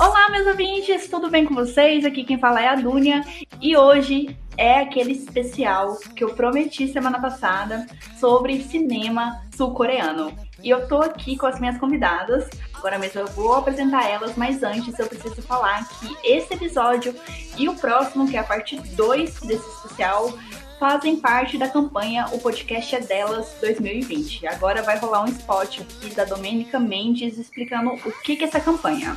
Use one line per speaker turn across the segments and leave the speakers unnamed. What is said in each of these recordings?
Olá, meus ouvintes, tudo bem com vocês? Aqui quem fala é a Dunia e hoje é aquele especial que eu prometi semana passada sobre cinema sul-coreano. E eu tô aqui com as minhas convidadas. Agora mesmo eu vou apresentar elas, mas antes eu preciso falar que esse episódio e o próximo, que é a parte 2 desse especial, fazem parte da campanha O Podcast é Delas 2020. Agora vai rolar um spot aqui da Domênica Mendes explicando o que, que é essa campanha.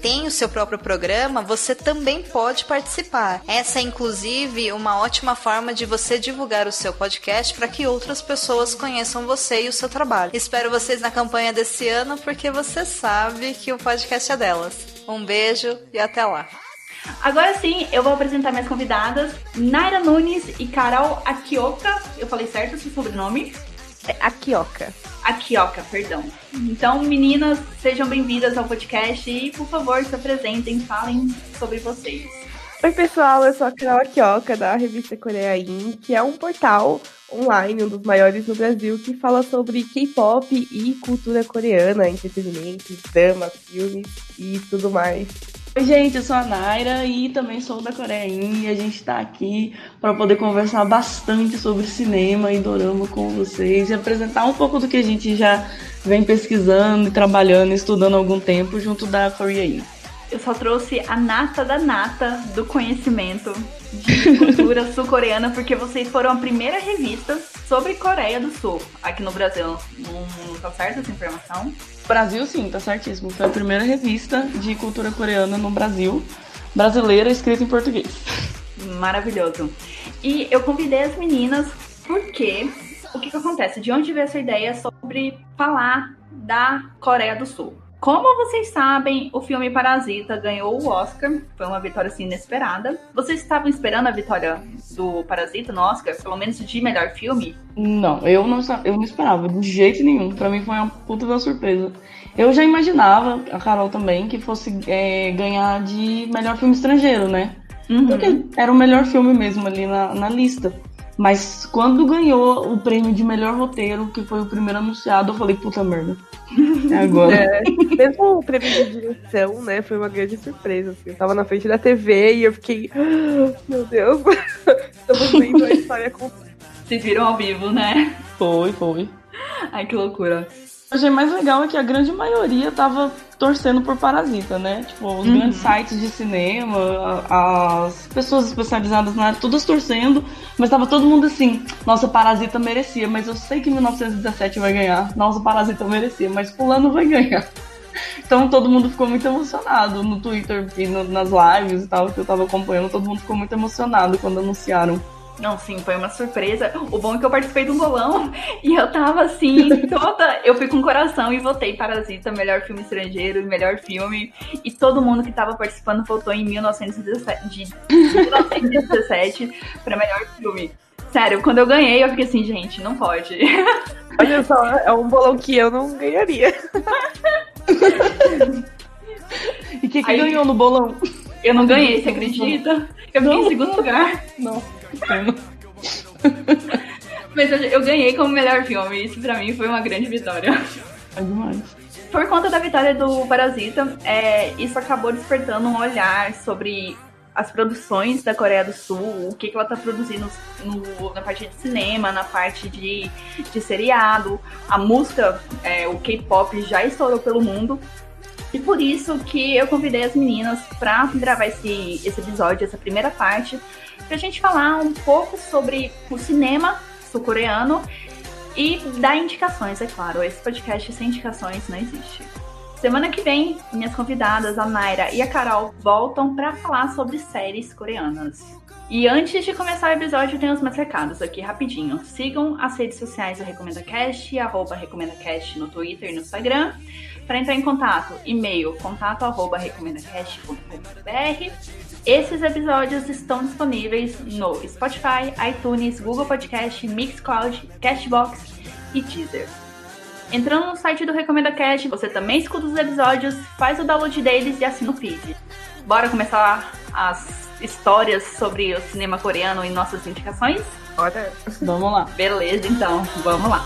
tem o seu próprio programa, você também pode participar. Essa é inclusive uma ótima forma de você divulgar o seu podcast para que outras pessoas conheçam você e o seu trabalho. Espero vocês na campanha desse ano porque você sabe que o podcast é delas. Um beijo e até lá.
Agora sim, eu vou apresentar minhas convidadas, Naira Nunes e Carol Akioka. Eu falei certo o seu sobrenome?
É Akioka.
Akioka, perdão. Então, meninas, sejam bem-vindas ao podcast e, por favor, se apresentem, falem sobre vocês.
Oi, pessoal, eu sou a Carol Akioka, da revista Coreia In, que é um portal online, um dos maiores no Brasil, que fala sobre K-pop e cultura coreana, entretenimento, drama, filmes e tudo mais.
Oi, gente, eu sou a Naira e também sou da Coreia e a gente está aqui para poder conversar bastante sobre cinema e dorama com vocês e apresentar um pouco do que a gente já vem pesquisando e trabalhando e estudando há algum tempo junto da Coreia
Eu só trouxe a nata da nata do conhecimento de cultura sul-coreana porque vocês foram a primeira revista sobre Coreia do Sul aqui no Brasil. Não, não tá certa essa informação?
Brasil, sim, tá certíssimo. Foi a primeira revista de cultura coreana no Brasil, brasileira, escrita em português.
Maravilhoso. E eu convidei as meninas porque o que, que acontece? De onde veio essa ideia sobre falar da Coreia do Sul? Como vocês sabem, o filme Parasita ganhou o Oscar, foi uma vitória assim inesperada. Vocês estavam esperando a vitória do Parasita no Oscar, pelo menos de melhor filme?
Não, eu não, eu não esperava, de jeito nenhum. Para mim foi uma puta da surpresa. Eu já imaginava, a Carol também, que fosse é, ganhar de melhor filme estrangeiro, né? Uhum. Porque era o melhor filme mesmo ali na, na lista. Mas quando ganhou o prêmio de melhor roteiro, que foi o primeiro anunciado, eu falei, puta merda. É agora.
É, mesmo o prêmio de direção, né, foi uma grande surpresa. Assim. Eu tava na frente da TV e eu fiquei, ah, meu Deus, estamos vendo a história com.
Se viram ao vivo, né?
Foi, foi.
Ai, que loucura
achei mais legal é que a grande maioria tava torcendo por Parasita, né? Tipo, os uhum. grandes sites de cinema, as pessoas especializadas na área, todas torcendo, mas tava todo mundo assim, nossa, Parasita merecia, mas eu sei que 1917 vai ganhar, nossa, Parasita merecia, mas fulano vai ganhar. Então todo mundo ficou muito emocionado no Twitter e no, nas lives e tal, que eu tava acompanhando, todo mundo ficou muito emocionado quando anunciaram
não, sim, foi uma surpresa. O bom é que eu participei de um bolão e eu tava assim, toda. Eu fui com o coração e votei Parasita, melhor filme estrangeiro, melhor filme. E todo mundo que tava participando votou em 1917, de 1917 pra melhor filme. Sério, quando eu ganhei, eu fiquei assim, gente, não pode.
Olha só, é um bolão que eu não ganharia.
e o que, que Aí, ganhou no bolão?
Eu não ganhei, você acredita? Eu fiquei em segundo lugar.
Não.
Mas eu, eu, ganhei como melhor filme. Isso pra mim foi uma grande vitória.
É demais.
Por conta da vitória do Parasita, é, isso acabou despertando um olhar sobre as produções da Coreia do Sul, o que, que ela tá produzindo no, na parte de cinema, na parte de, de seriado. A música, é, o K-pop já estourou pelo mundo. E por isso que eu convidei as meninas para gravar esse, esse episódio, essa primeira parte, para a gente falar um pouco sobre o cinema sul-coreano e dar indicações, é claro. Esse podcast sem indicações não existe. Semana que vem, minhas convidadas, a Mayra e a Carol, voltam para falar sobre séries coreanas. E antes de começar o episódio, tem os meus recados aqui rapidinho. Sigam as redes sociais do Recomenda Cast, arroba Recomenda Cast no Twitter e no Instagram. Para entrar em contato, e-mail contato arroba recomendacast.com.br. Esses episódios estão disponíveis no Spotify, iTunes, Google Podcast, Mixcloud, Castbox e Deezer. Entrando no site do Recomenda Cast, você também escuta os episódios, faz o download deles e assina o feed. Bora começar as histórias sobre o cinema coreano e nossas indicações?
Bora.
Vamos lá.
Beleza, então, vamos lá.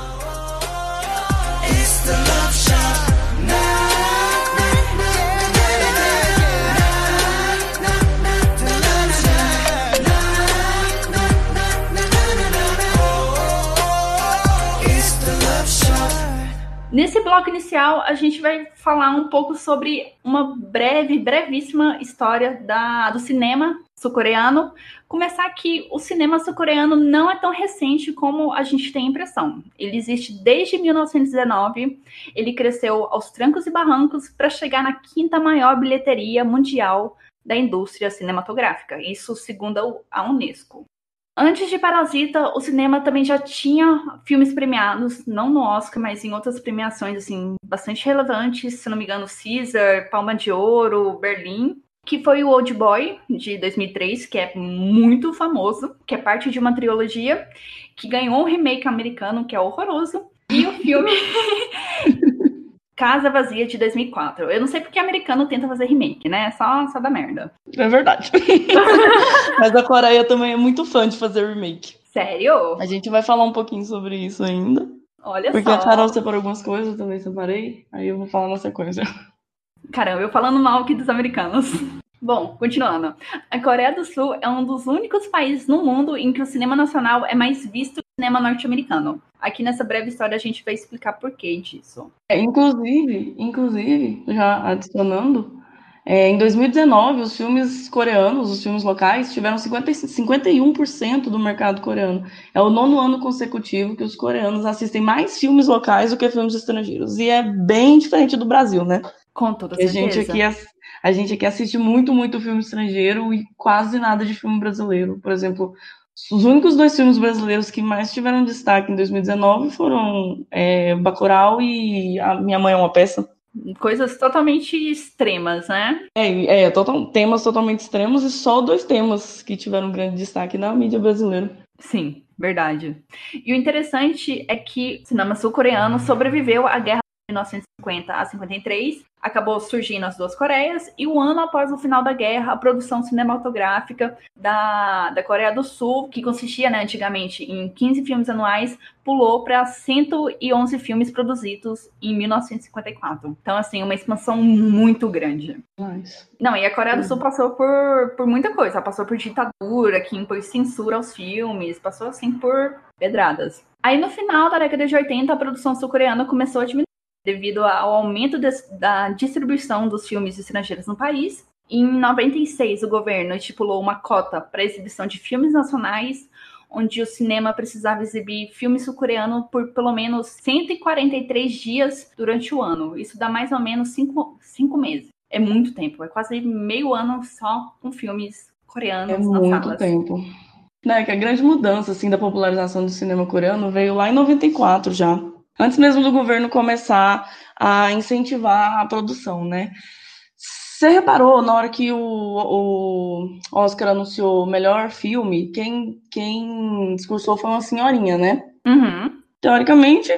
Nesse bloco inicial, a gente vai falar um pouco sobre uma breve, brevíssima história da, do cinema sul-coreano. Começar que o cinema sul-coreano não é tão recente como a gente tem a impressão. Ele existe desde 1919, ele cresceu aos trancos e barrancos para chegar na quinta maior bilheteria mundial da indústria cinematográfica, isso segundo a Unesco. Antes de Parasita, o cinema também já tinha filmes premiados, não no Oscar, mas em outras premiações assim bastante relevantes, se não me engano, Caesar, Palma de Ouro, Berlim, que foi o Old Boy de 2003, que é muito famoso, que é parte de uma trilogia que ganhou um remake americano que é horroroso, e o filme Casa Vazia de 2004. Eu não sei porque americano tenta fazer remake, né? Só, só da merda.
É verdade. Mas a Coreia também é muito fã de fazer remake.
Sério?
A gente vai falar um pouquinho sobre isso ainda.
Olha
Porque
só.
a Carol separou algumas coisas, eu também separei. Aí eu vou falar na sequência.
Caramba, eu falando mal aqui dos americanos. Bom, continuando. A Coreia do Sul é um dos únicos países no mundo em que o cinema nacional é mais visto que o cinema norte-americano. Aqui nessa breve história a gente vai explicar por que disso.
É, inclusive, inclusive, já adicionando, é, em 2019, os filmes coreanos, os filmes locais, tiveram 50, 51% do mercado coreano. É o nono ano consecutivo que os coreanos assistem mais filmes locais do que filmes estrangeiros. E é bem diferente do Brasil, né?
Com toda
A
certeza.
gente, aqui, a gente aqui assiste muito, muito filme estrangeiro e quase nada de filme brasileiro. Por exemplo, os únicos dois filmes brasileiros que mais tiveram destaque em 2019 foram é, Bacurau e A Minha Mãe é uma Peça.
Coisas totalmente extremas, né?
É, é total- temas totalmente extremos e só dois temas que tiveram grande destaque na mídia brasileira.
Sim, verdade. E o interessante é que o cinema sul-coreano sobreviveu à guerra 1950 a 53, acabou surgindo as duas Coreias, e um ano após o final da guerra, a produção cinematográfica da, da Coreia do Sul, que consistia né, antigamente em 15 filmes anuais, pulou para 111 filmes produzidos em 1954. Então, assim, uma expansão muito grande.
Mas,
Não, e a Coreia do Sul passou por, por muita coisa. Ela passou por ditadura, que impôs censura aos filmes, passou assim por pedradas. Aí no final da década de 80, a produção sul-coreana começou a diminuir devido ao aumento des- da distribuição dos filmes estrangeiros no país. Em 96, o governo estipulou uma cota para exibição de filmes nacionais, onde o cinema precisava exibir filme sul-coreano por pelo menos 143 dias durante o ano. Isso dá mais ou menos cinco, cinco meses. É muito tempo, é quase meio ano só com filmes coreanos
é
nas
muito
salas.
tempo. Né, que a grande mudança assim, da popularização do cinema coreano veio lá em 94 já. Antes mesmo do governo começar a incentivar a produção, né? Você reparou na hora que o, o Oscar anunciou o melhor filme, quem, quem discursou foi uma senhorinha, né?
Uhum,
Teoricamente,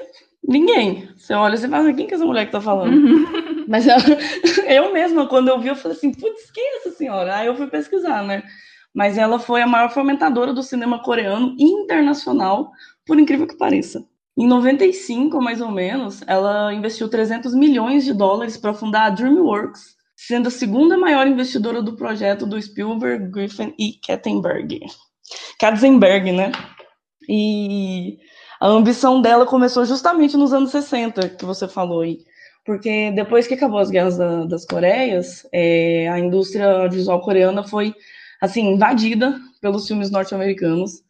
ninguém. Você olha e fala, quem que é essa mulher que tá falando?
uhum.
Mas ela- eu mesma, quando eu vi, eu falei assim, putz, quem é essa senhora? Aí eu fui pesquisar, né? Mas ela foi a maior fomentadora do cinema coreano internacional, por incrível que pareça. Em 95, mais ou menos, ela investiu 300 milhões de dólares para fundar a DreamWorks, sendo a segunda maior investidora do projeto do Spielberg, Griffin e Katzenberg. Katzenberg, né? E a ambição dela começou justamente nos anos 60, que você falou aí. Porque depois que acabou as guerras da- das Coreias, é, a indústria visual coreana foi assim invadida pelos filmes norte-americanos.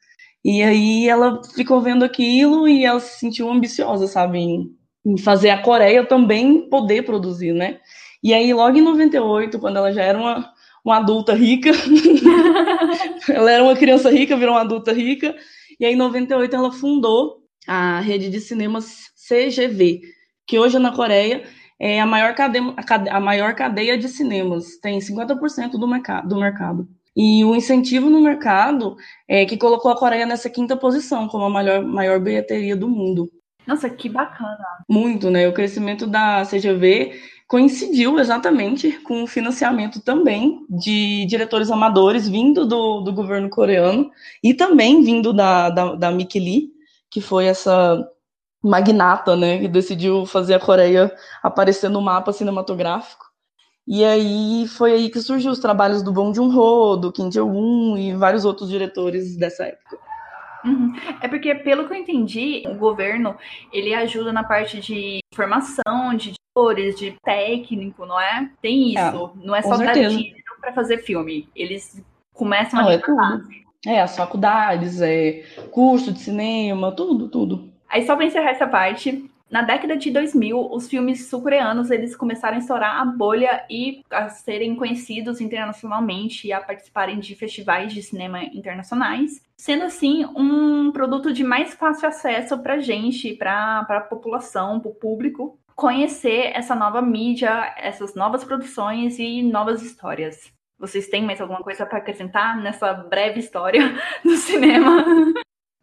E aí ela ficou vendo aquilo e ela se sentiu ambiciosa, sabe, em, em fazer a Coreia também poder produzir, né? E aí logo em 98, quando ela já era uma, uma adulta rica, ela era uma criança rica, virou uma adulta rica, e aí em 98 ela fundou a rede de cinemas CGV, que hoje na Coreia é a maior cadeia, a maior cadeia de cinemas, tem 50% do, mercado, do mercado. E o incentivo no mercado é que colocou a Coreia nessa quinta posição, como a maior, maior bilheteria do mundo.
Nossa, que bacana.
Muito, né? O crescimento da CGV coincidiu exatamente com o financiamento também de diretores amadores vindo do, do governo coreano e também vindo da, da, da Mick Lee, que foi essa magnata, né, que decidiu fazer a Coreia aparecer no mapa cinematográfico. E aí foi aí que surgiu os trabalhos do Bong Joon-ho, do Kim Jong-un e vários outros diretores dessa época.
Uhum. É porque, pelo que eu entendi, o governo ele ajuda na parte de formação, de editores, de técnico, não é? Tem é, isso. É, não é só dar dinheiro para fazer filme. Eles começam não, a
é tudo. É, as faculdades, é curso de cinema, tudo, tudo.
Aí só para encerrar essa parte, na década de 2000, os filmes sul-coreanos eles começaram a estourar a bolha e a serem conhecidos internacionalmente e a participarem de festivais de cinema internacionais, sendo assim um produto de mais fácil acesso para gente, para a população, para o público, conhecer essa nova mídia, essas novas produções e novas histórias. Vocês têm mais alguma coisa para acrescentar nessa breve história do cinema?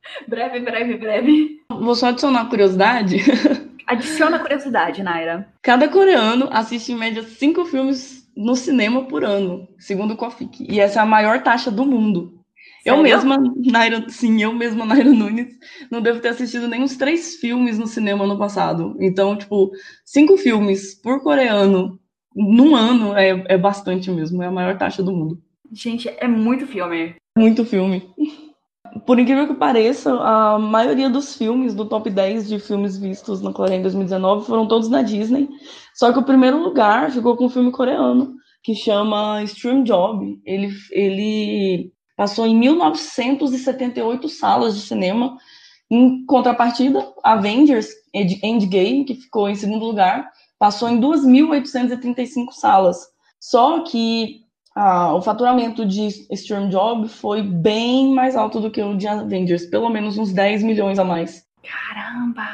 breve, breve, breve.
Vou só adicionar curiosidade.
Adiciona curiosidade, Naira.
Cada coreano assiste em média cinco filmes no cinema por ano, segundo o Kofik. E essa é a maior taxa do mundo. Sério? Eu mesma, Naira, sim, eu mesma, Naira Nunes, não devo ter assistido nem uns três filmes no cinema no passado. Então, tipo, cinco filmes por coreano num ano é, é bastante mesmo, é a maior taxa do mundo.
Gente, é muito filme.
Muito filme. Por incrível que pareça, a maioria dos filmes do top 10 de filmes vistos na Coreia em 2019 foram todos na Disney. Só que o primeiro lugar ficou com um filme coreano, que chama Stream Job. Ele, ele passou em 1978 salas de cinema. Em contrapartida, Avengers Endgame, que ficou em segundo lugar, passou em 2.835 salas. Só que ah, o faturamento de Storm Job foi bem mais alto do que o de Avengers, pelo menos uns 10 milhões a mais.
Caramba!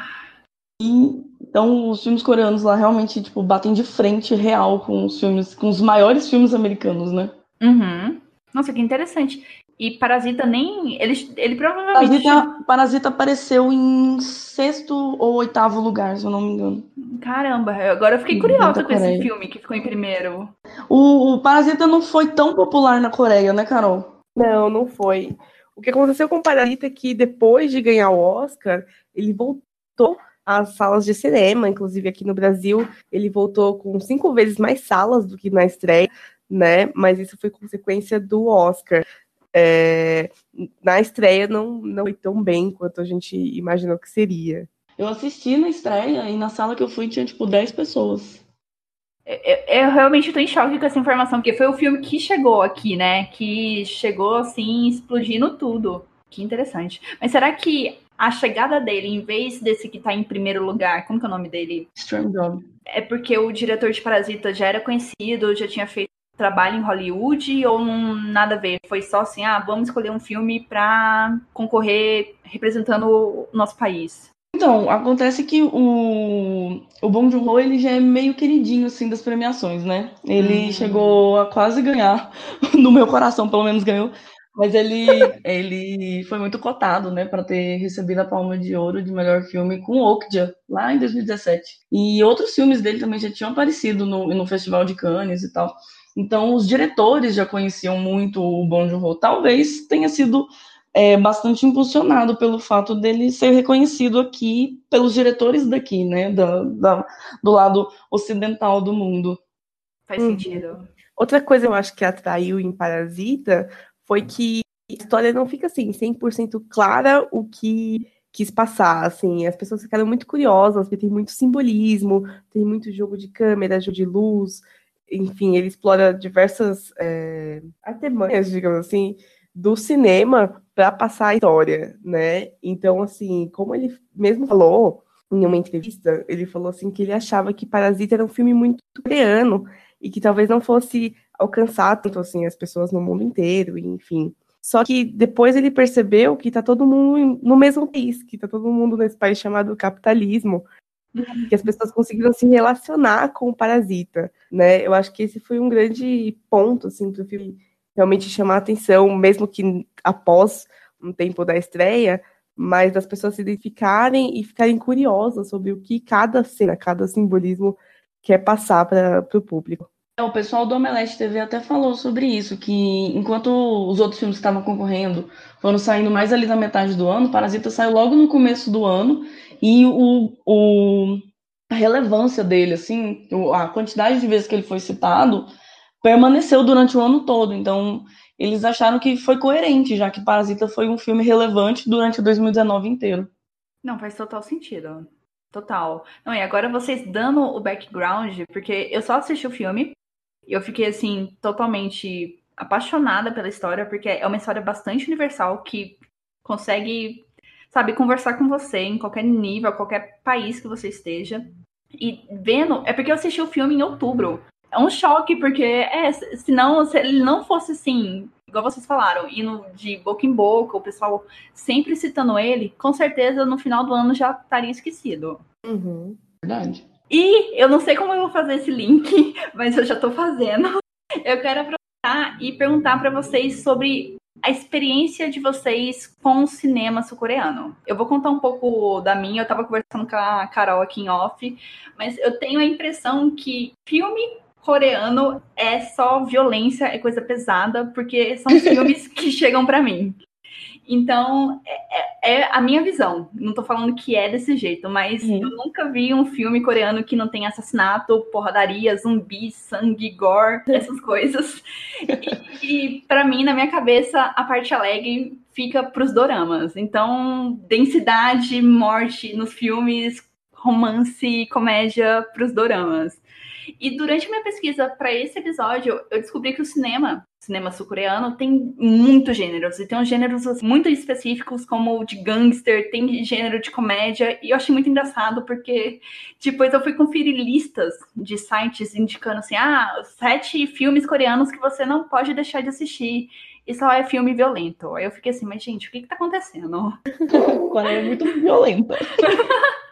E, então os filmes coreanos lá realmente tipo batem de frente real com os filmes, com os maiores filmes americanos, né?
Uhum. Nossa, que interessante. E Parasita nem. Ele, ele provavelmente.
Parasita, Parasita apareceu em sexto ou oitavo lugar, se eu não me engano.
Caramba, agora eu fiquei curiosa com esse filme que ficou em primeiro.
O, o Parasita não foi tão popular na Coreia, né, Carol?
Não, não foi. O que aconteceu com o Parasita é que depois de ganhar o Oscar, ele voltou às salas de cinema, inclusive aqui no Brasil, ele voltou com cinco vezes mais salas do que na estreia, né? Mas isso foi consequência do Oscar é, na estreia não, não foi tão bem quanto a gente imaginou que seria.
Eu assisti na estreia e na sala que eu fui tinha tipo 10 pessoas.
Eu, eu, realmente estou em choque com essa informação, porque foi o filme que chegou aqui, né? Que chegou assim, explodindo tudo. Que interessante. Mas será que a chegada dele, em vez desse que está em primeiro lugar, como que é o nome dele?
Strong Dog.
É porque o diretor de Parasita já era conhecido, já tinha feito trabalho em Hollywood ou não, nada a ver? Foi só assim, ah, vamos escolher um filme para concorrer representando o nosso país.
Então, acontece que o, o Bong Joon-ho, ele já é meio queridinho, assim, das premiações, né? Ele hum. chegou a quase ganhar, no meu coração, pelo menos ganhou, mas ele, ele foi muito cotado, né, para ter recebido a Palma de Ouro de melhor filme com Okja, lá em 2017. E outros filmes dele também já tinham aparecido no, no Festival de Cannes e tal. Então, os diretores já conheciam muito o Bong Joon-ho. Talvez tenha sido é, bastante impulsionado pelo fato dele ser reconhecido aqui pelos diretores daqui, né, da, da do lado ocidental do mundo.
Faz hum. sentido.
Outra coisa eu acho que atraiu em Parasita foi que a história não fica assim 100% clara o que quis passar, assim, as pessoas ficaram muito curiosas, porque tem muito simbolismo, tem muito jogo de câmera, jogo de luz, enfim, ele explora diversas é, artimanhas, digamos assim, do cinema para passar a história, né? Então, assim, como ele mesmo falou em uma entrevista, ele falou assim que ele achava que Parasita era um filme muito coreano e que talvez não fosse alcançar tanto assim as pessoas no mundo inteiro, enfim. Só que depois ele percebeu que tá todo mundo no mesmo país, que tá todo mundo nesse país chamado capitalismo, que as pessoas conseguiram se relacionar com o Parasita, né? Eu acho que esse foi um grande ponto, assim, para o filme realmente chamar a atenção, mesmo que após um tempo da estreia, mas das pessoas se identificarem e ficarem curiosas sobre o que cada cena, cada simbolismo quer passar para o público.
É, o pessoal do Omelete TV até falou sobre isso, que enquanto os outros filmes que estavam concorrendo foram saindo mais ali na metade do ano, Parasita saiu logo no começo do ano, e o, o, a relevância dele, assim, a quantidade de vezes que ele foi citado, permaneceu durante o ano todo. Então, eles acharam que foi coerente, já que Parasita foi um filme relevante durante 2019 inteiro.
Não, faz total sentido. Total. Não, e agora vocês dando o background, porque eu só assisti o filme, eu fiquei, assim, totalmente apaixonada pela história, porque é uma história bastante universal que consegue, sabe, conversar com você em qualquer nível, qualquer país que você esteja. E vendo, é porque eu assisti o filme em outubro. É um choque, porque, é, senão, se ele não fosse assim, igual vocês falaram, indo de boca em boca, o pessoal sempre citando ele, com certeza no final do ano já estaria esquecido.
Uhum.
Verdade.
E eu não sei como eu vou fazer esse link, mas eu já estou fazendo. Eu quero aproveitar e perguntar para vocês sobre a experiência de vocês com o cinema sul-coreano. Eu vou contar um pouco da minha, eu estava conversando com a Carol aqui em off, mas eu tenho a impressão que filme coreano é só violência, é coisa pesada, porque são os filmes que chegam para mim. Então, é, a minha visão. Não tô falando que é desse jeito, mas uhum. eu nunca vi um filme coreano que não tem assassinato, porradaria, zumbi, sangue, gore, essas coisas. E, e para mim, na minha cabeça, a parte alegre fica pros doramas. Então, densidade, morte nos filmes, romance, comédia pros doramas. E durante minha pesquisa para esse episódio, eu descobri que o cinema, cinema sul-coreano, tem muitos gêneros. E tem uns gêneros assim, muito específicos, como o de gangster, tem gênero de comédia. E eu achei muito engraçado, porque depois eu fui conferir listas de sites indicando assim: ah, sete filmes coreanos que você não pode deixar de assistir e só é filme violento. Aí eu fiquei assim, mas gente, o que que tá acontecendo?
Coreia é muito violenta.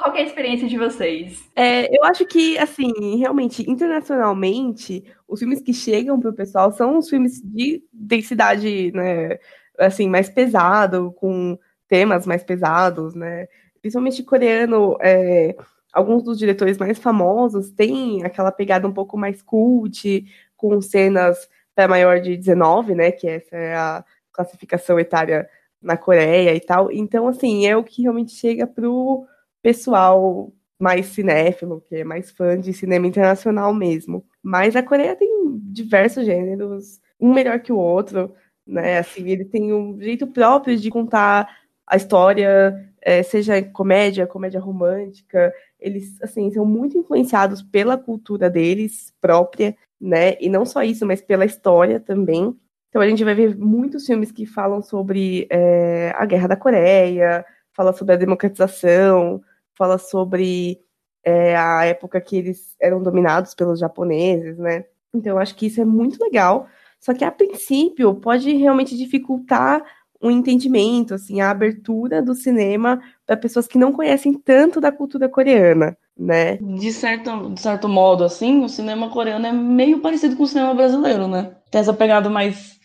Qual é a experiência de vocês?
É, eu acho que, assim, realmente, internacionalmente, os filmes que chegam pro pessoal são os filmes de densidade, né, assim, mais pesado, com temas mais pesados, né? Principalmente coreano, é, alguns dos diretores mais famosos têm aquela pegada um pouco mais cult, com cenas para maior de 19, né, que essa é a classificação etária na Coreia e tal. Então, assim, é o que realmente chega pro pessoal mais cinéfilo, que é mais fã de cinema internacional mesmo. Mas a Coreia tem diversos gêneros, um melhor que o outro, né? Assim, ele tem um jeito próprio de contar a história, é, seja comédia, comédia romântica. Eles, assim, são muito influenciados pela cultura deles própria, né? E não só isso, mas pela história também. Então a gente vai ver muitos filmes que falam sobre é, a Guerra da Coreia, fala sobre a democratização, fala sobre é, a época que eles eram dominados pelos japoneses, né? Então, eu acho que isso é muito legal. Só que, a princípio, pode realmente dificultar o entendimento, assim, a abertura do cinema para pessoas que não conhecem tanto da cultura coreana, né?
De certo, de certo modo, assim, o cinema coreano é meio parecido com o cinema brasileiro, né? Tem essa pegada mais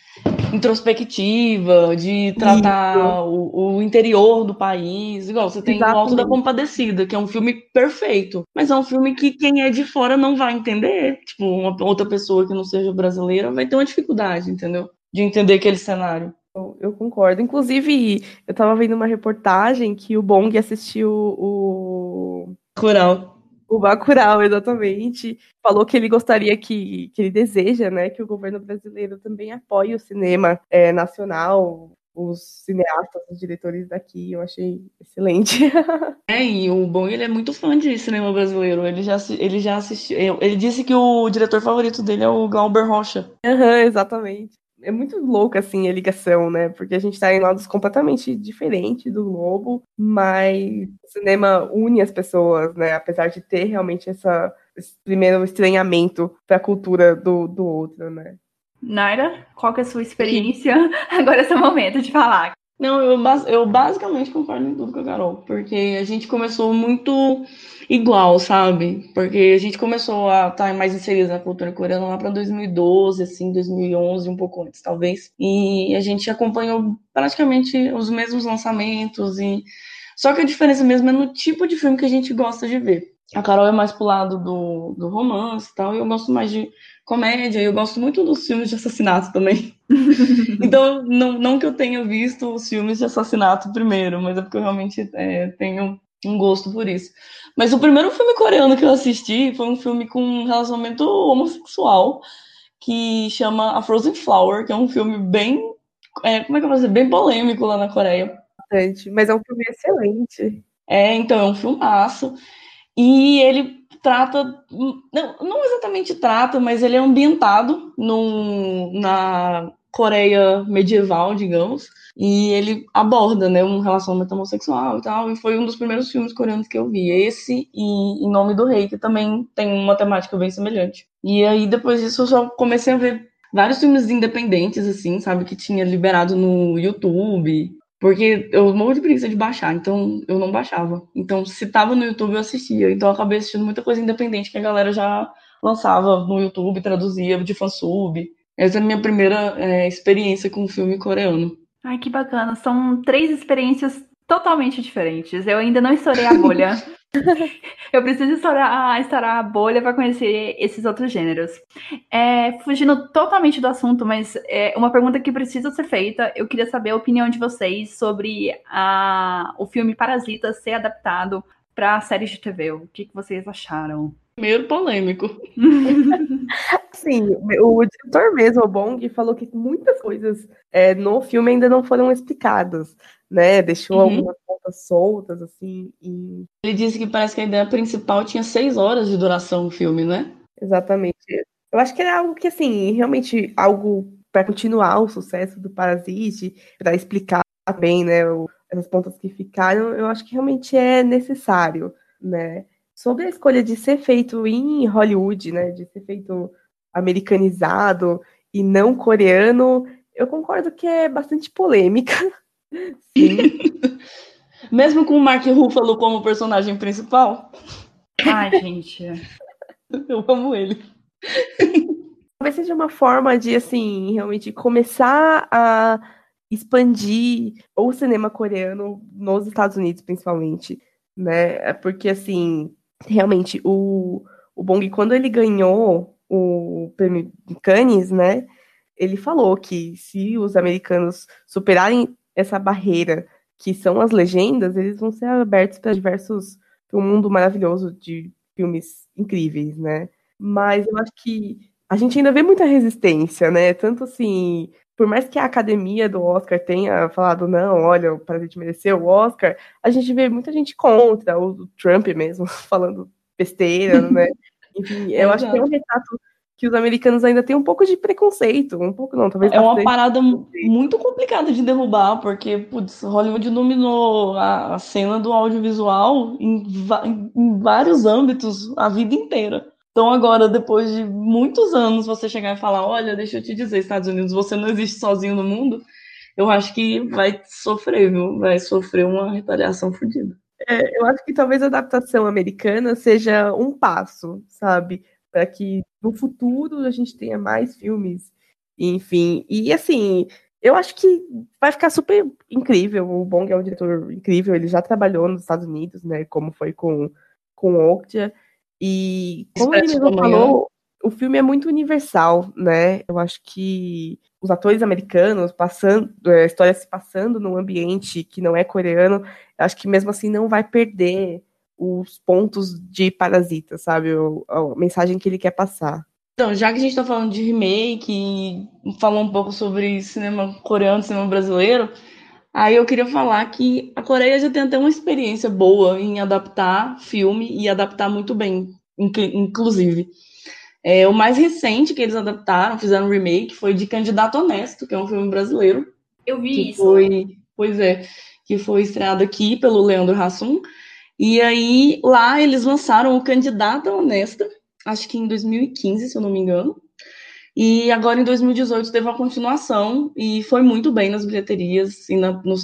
introspectiva, de tratar o, o, interior do país. Igual você tem Exatamente. o Alto da Compadecida, que é um filme perfeito, mas é um filme que quem é de fora não vai entender. Tipo, uma outra pessoa que não seja brasileira vai ter uma dificuldade, entendeu? De entender aquele cenário.
Eu, eu concordo. Inclusive, eu tava vendo uma reportagem que o Bong assistiu o.
Rural.
O Bacurau, exatamente. Falou que ele gostaria que, que ele deseja, né, que o governo brasileiro também apoie o cinema é, nacional, os cineastas, os diretores daqui, eu achei excelente.
É, e o Bom, ele é muito fã de cinema brasileiro, ele já, ele já assistiu, ele disse que o diretor favorito dele é o Glauber Rocha.
Aham, uhum, exatamente é muito louca, assim, a ligação, né? Porque a gente tá em lados completamente diferentes do Globo, mas o cinema une as pessoas, né? Apesar de ter realmente essa, esse primeiro estranhamento pra cultura do, do outro, né?
Naira, qual que é a sua experiência? Agora é seu momento de falar.
Não, eu, eu basicamente concordo em tudo com a Carol, porque a gente começou muito igual, sabe? Porque a gente começou a estar mais inserido na cultura coreana lá para 2012, assim, 2011, um pouco antes, talvez. E a gente acompanhou praticamente os mesmos lançamentos e só que a diferença mesmo é no tipo de filme que a gente gosta de ver. A Carol é mais pro lado do, do romance e tal, e eu gosto mais de comédia, e eu gosto muito dos filmes de assassinato também. então, não, não que eu tenha visto os filmes de assassinato primeiro, mas é porque eu realmente é, tenho um gosto por isso. Mas o primeiro filme coreano que eu assisti foi um filme com um relacionamento homossexual, que chama A Frozen Flower, que é um filme bem. É, como é que eu vou dizer? Bem polêmico lá na Coreia.
Mas é um filme excelente.
É, então, é um filmaço. E ele trata, não, não exatamente trata, mas ele é ambientado num, na Coreia medieval, digamos, e ele aborda, né, um relacionamento homossexual e tal, e foi um dos primeiros filmes coreanos que eu vi, esse e Em Nome do Rei, que também tem uma temática bem semelhante. E aí, depois disso, eu só comecei a ver vários filmes independentes, assim, sabe, que tinha liberado no YouTube, porque eu morro de preguiça de baixar, então eu não baixava. Então, se tava no YouTube, eu assistia. Então, eu acabei assistindo muita coisa independente que a galera já lançava no YouTube, traduzia de fansub. Essa é a minha primeira é, experiência com um filme coreano.
Ai, que bacana. São três experiências totalmente diferentes. Eu ainda não estourei a bolha. eu preciso estourar, estourar a bolha para conhecer esses outros gêneros. É, fugindo totalmente do assunto, mas é uma pergunta que precisa ser feita. Eu queria saber a opinião de vocês sobre a, o filme Parasita ser adaptado para séries de TV. O que, que vocês acharam?
Primeiro polêmico.
Sim, o diretor mesmo, o Bong, falou que muitas coisas é, no filme ainda não foram explicadas né? Deixou uhum. algumas pontas soltas, assim. E...
Ele disse que parece que a ideia principal tinha seis horas de duração o filme, né?
Exatamente. Eu acho que era algo que, assim, realmente algo para continuar o sucesso do Parasite, para explicar bem, né, o, essas pontas que ficaram, eu acho que realmente é necessário, né? Sobre a escolha de ser feito em Hollywood, né, de ser feito americanizado e não coreano, eu concordo que é bastante polêmica,
Sim. Mesmo com o Mark Ruffalo como personagem principal.
Ai, gente.
Eu amo ele.
Talvez seja uma forma de, assim, realmente começar a expandir o cinema coreano nos Estados Unidos, principalmente, né? É porque, assim, realmente, o, o Bong, quando ele ganhou o prêmio Cannes, né? Ele falou que se os americanos superarem essa barreira que são as legendas, eles vão ser abertos para diversos para um mundo maravilhoso de filmes incríveis, né? Mas eu acho que a gente ainda vê muita resistência, né? Tanto assim, por mais que a academia do Oscar tenha falado, não, olha, o Parasite mereceu o Oscar, a gente vê muita gente contra, o Trump mesmo, falando besteira, né? Enfim, eu acho que é um retrato que os americanos ainda têm um pouco de preconceito, um pouco não, talvez.
É uma parada muito complicada de derrubar, porque putz, Hollywood dominou a, cena do audiovisual em, em, vários âmbitos a vida inteira. Então agora, depois de muitos anos, você chegar e falar, olha, deixa eu te dizer, Estados Unidos, você não existe sozinho no mundo, eu acho que vai sofrer, viu? Vai sofrer uma retaliação fodida.
É, eu acho que talvez a adaptação americana seja um passo, sabe? para que no futuro a gente tenha mais filmes, enfim. E assim, eu acho que vai ficar super incrível. O Bong é um diretor incrível, ele já trabalhou nos Estados Unidos, né? Como foi com, com Okja. E como ele mesmo falou, o filme é muito universal, né? Eu acho que os atores americanos passando, a história se passando num ambiente que não é coreano, eu acho que mesmo assim não vai perder os pontos de Parasita, sabe? O, a mensagem que ele quer passar.
Então, já que a gente está falando de remake e falou um pouco sobre cinema coreano, cinema brasileiro, aí eu queria falar que a Coreia já tem até uma experiência boa em adaptar filme e adaptar muito bem, inclusive. É, o mais recente que eles adaptaram, fizeram um remake, foi de Candidato Honesto, que é um filme brasileiro.
Eu vi isso.
Foi, pois é, que foi estreado aqui pelo Leandro Hassum. E aí, lá eles lançaram o Candidata Honesta, acho que em 2015, se eu não me engano, E agora em 2018 teve uma continuação e foi muito bem nas bilheterias e na, no,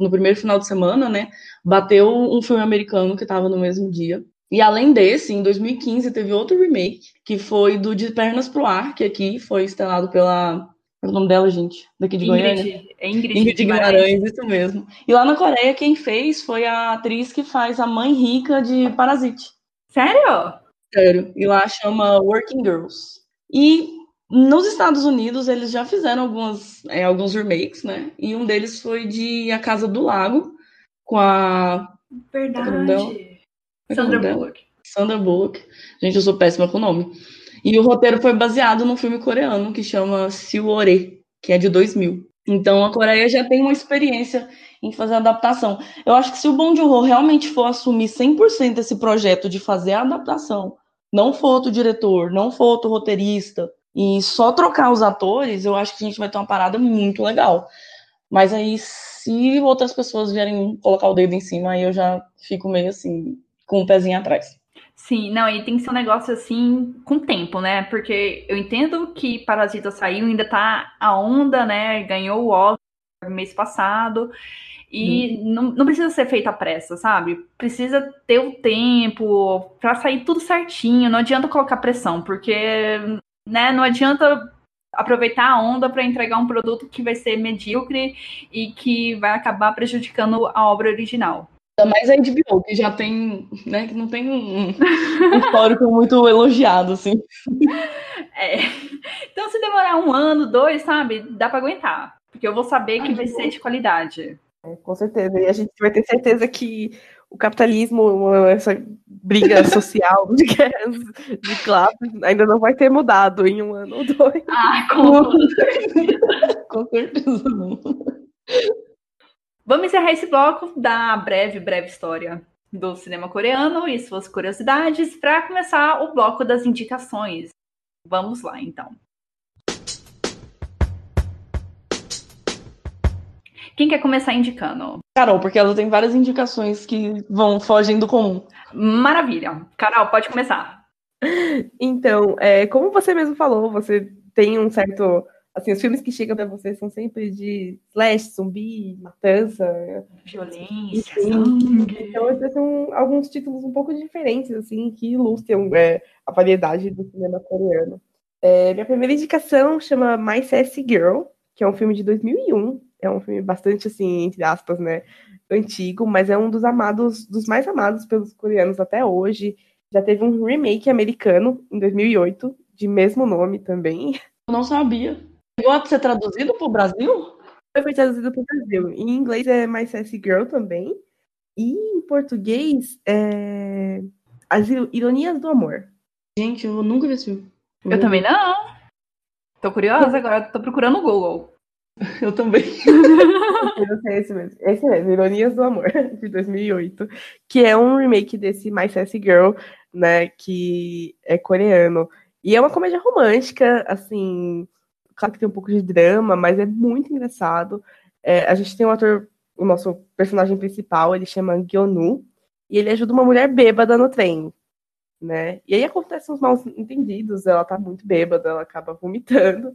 no, primeiro final de semana, né? Bateu um filme americano que estava no mesmo dia. E além desse, em 2015 teve outro remake que foi do De Pernas pro Ar, que aqui foi estelado pela é o nome dela, gente? Daqui de
Ingrid,
Goiânia?
É Ingrid,
Ingrid Guimarães, isso mesmo. E lá na Coreia, quem fez foi a atriz que faz a mãe rica de Parasite.
Sério?
Sério. E lá chama Working Girls. E nos Estados Unidos, eles já fizeram algumas, é, alguns remakes, né? E um deles foi de A Casa do Lago, com a.
Verdade. Sandra Bullock.
Sandra Bullock. Gente, eu sou péssima com o nome. E o roteiro foi baseado num filme coreano que chama Siwore, que é de 2000. Então a Coreia já tem uma experiência em fazer adaptação. Eu acho que se o Bong Joon-ho realmente for assumir 100% esse projeto de fazer a adaptação, não for outro diretor, não for outro roteirista, e só trocar os atores, eu acho que a gente vai ter uma parada muito legal. Mas aí, se outras pessoas vierem colocar o dedo em cima, aí eu já fico meio assim, com o um pezinho atrás.
Sim, não, e tem que ser um negócio assim com tempo, né? Porque eu entendo que Parasita saiu, ainda tá a onda, né? Ganhou o Oscar mês passado. E hum. não, não precisa ser feita a pressa, sabe? Precisa ter o tempo para sair tudo certinho. Não adianta colocar pressão, porque né, não adianta aproveitar a onda para entregar um produto que vai ser medíocre e que vai acabar prejudicando a obra original.
Ainda mais a HBO, que já tem, né, que não tem um, histórico muito elogiado, assim.
É. Então, se demorar um ano, dois, sabe, dá para aguentar. Porque eu vou saber que vai ser de qualidade.
É, com certeza. E a gente vai ter certeza que o capitalismo, essa briga social de de classes, ainda não vai ter mudado em um ano ou dois.
Ah, com
certeza. com certeza não.
Vamos encerrar esse bloco da breve, breve história do cinema coreano e suas curiosidades para começar o bloco das indicações. Vamos lá, então. Quem quer começar indicando?
Carol, porque ela tem várias indicações que vão fogem do comum.
Maravilha. Carol, pode começar.
Então, é, como você mesmo falou, você tem um certo Assim, os filmes que chegam para você são sempre de slash, zumbi, matança,
violência, sangue.
Então, esses são alguns títulos um pouco diferentes, assim, que ilustram é, a variedade do cinema coreano. É, minha primeira indicação chama My Sassy Girl, que é um filme de 2001. É um filme bastante, assim, entre aspas, né, antigo, mas é um dos amados, dos mais amados pelos coreanos até hoje. Já teve um remake americano em 2008, de mesmo nome também.
Eu não sabia. Chegou a ser traduzido para o Brasil?
Foi traduzido para o Brasil. Em inglês é My Sassy Girl também. E em português é As Ironias do Amor.
Gente, eu nunca vi esse filme.
Eu também não. Tô curiosa agora, tô procurando no Google.
Eu também.
esse mesmo. Esse mesmo, Ironias do Amor, de 2008. Que é um remake desse My Sassy Girl, né? Que é coreano. E é uma comédia romântica, assim, Claro que tem um pouco de drama, mas é muito engraçado. É, a gente tem um ator, o nosso personagem principal, ele chama Gyonu, e ele ajuda uma mulher bêbada no trem, né? E aí acontecem uns mal entendidos, ela tá muito bêbada, ela acaba vomitando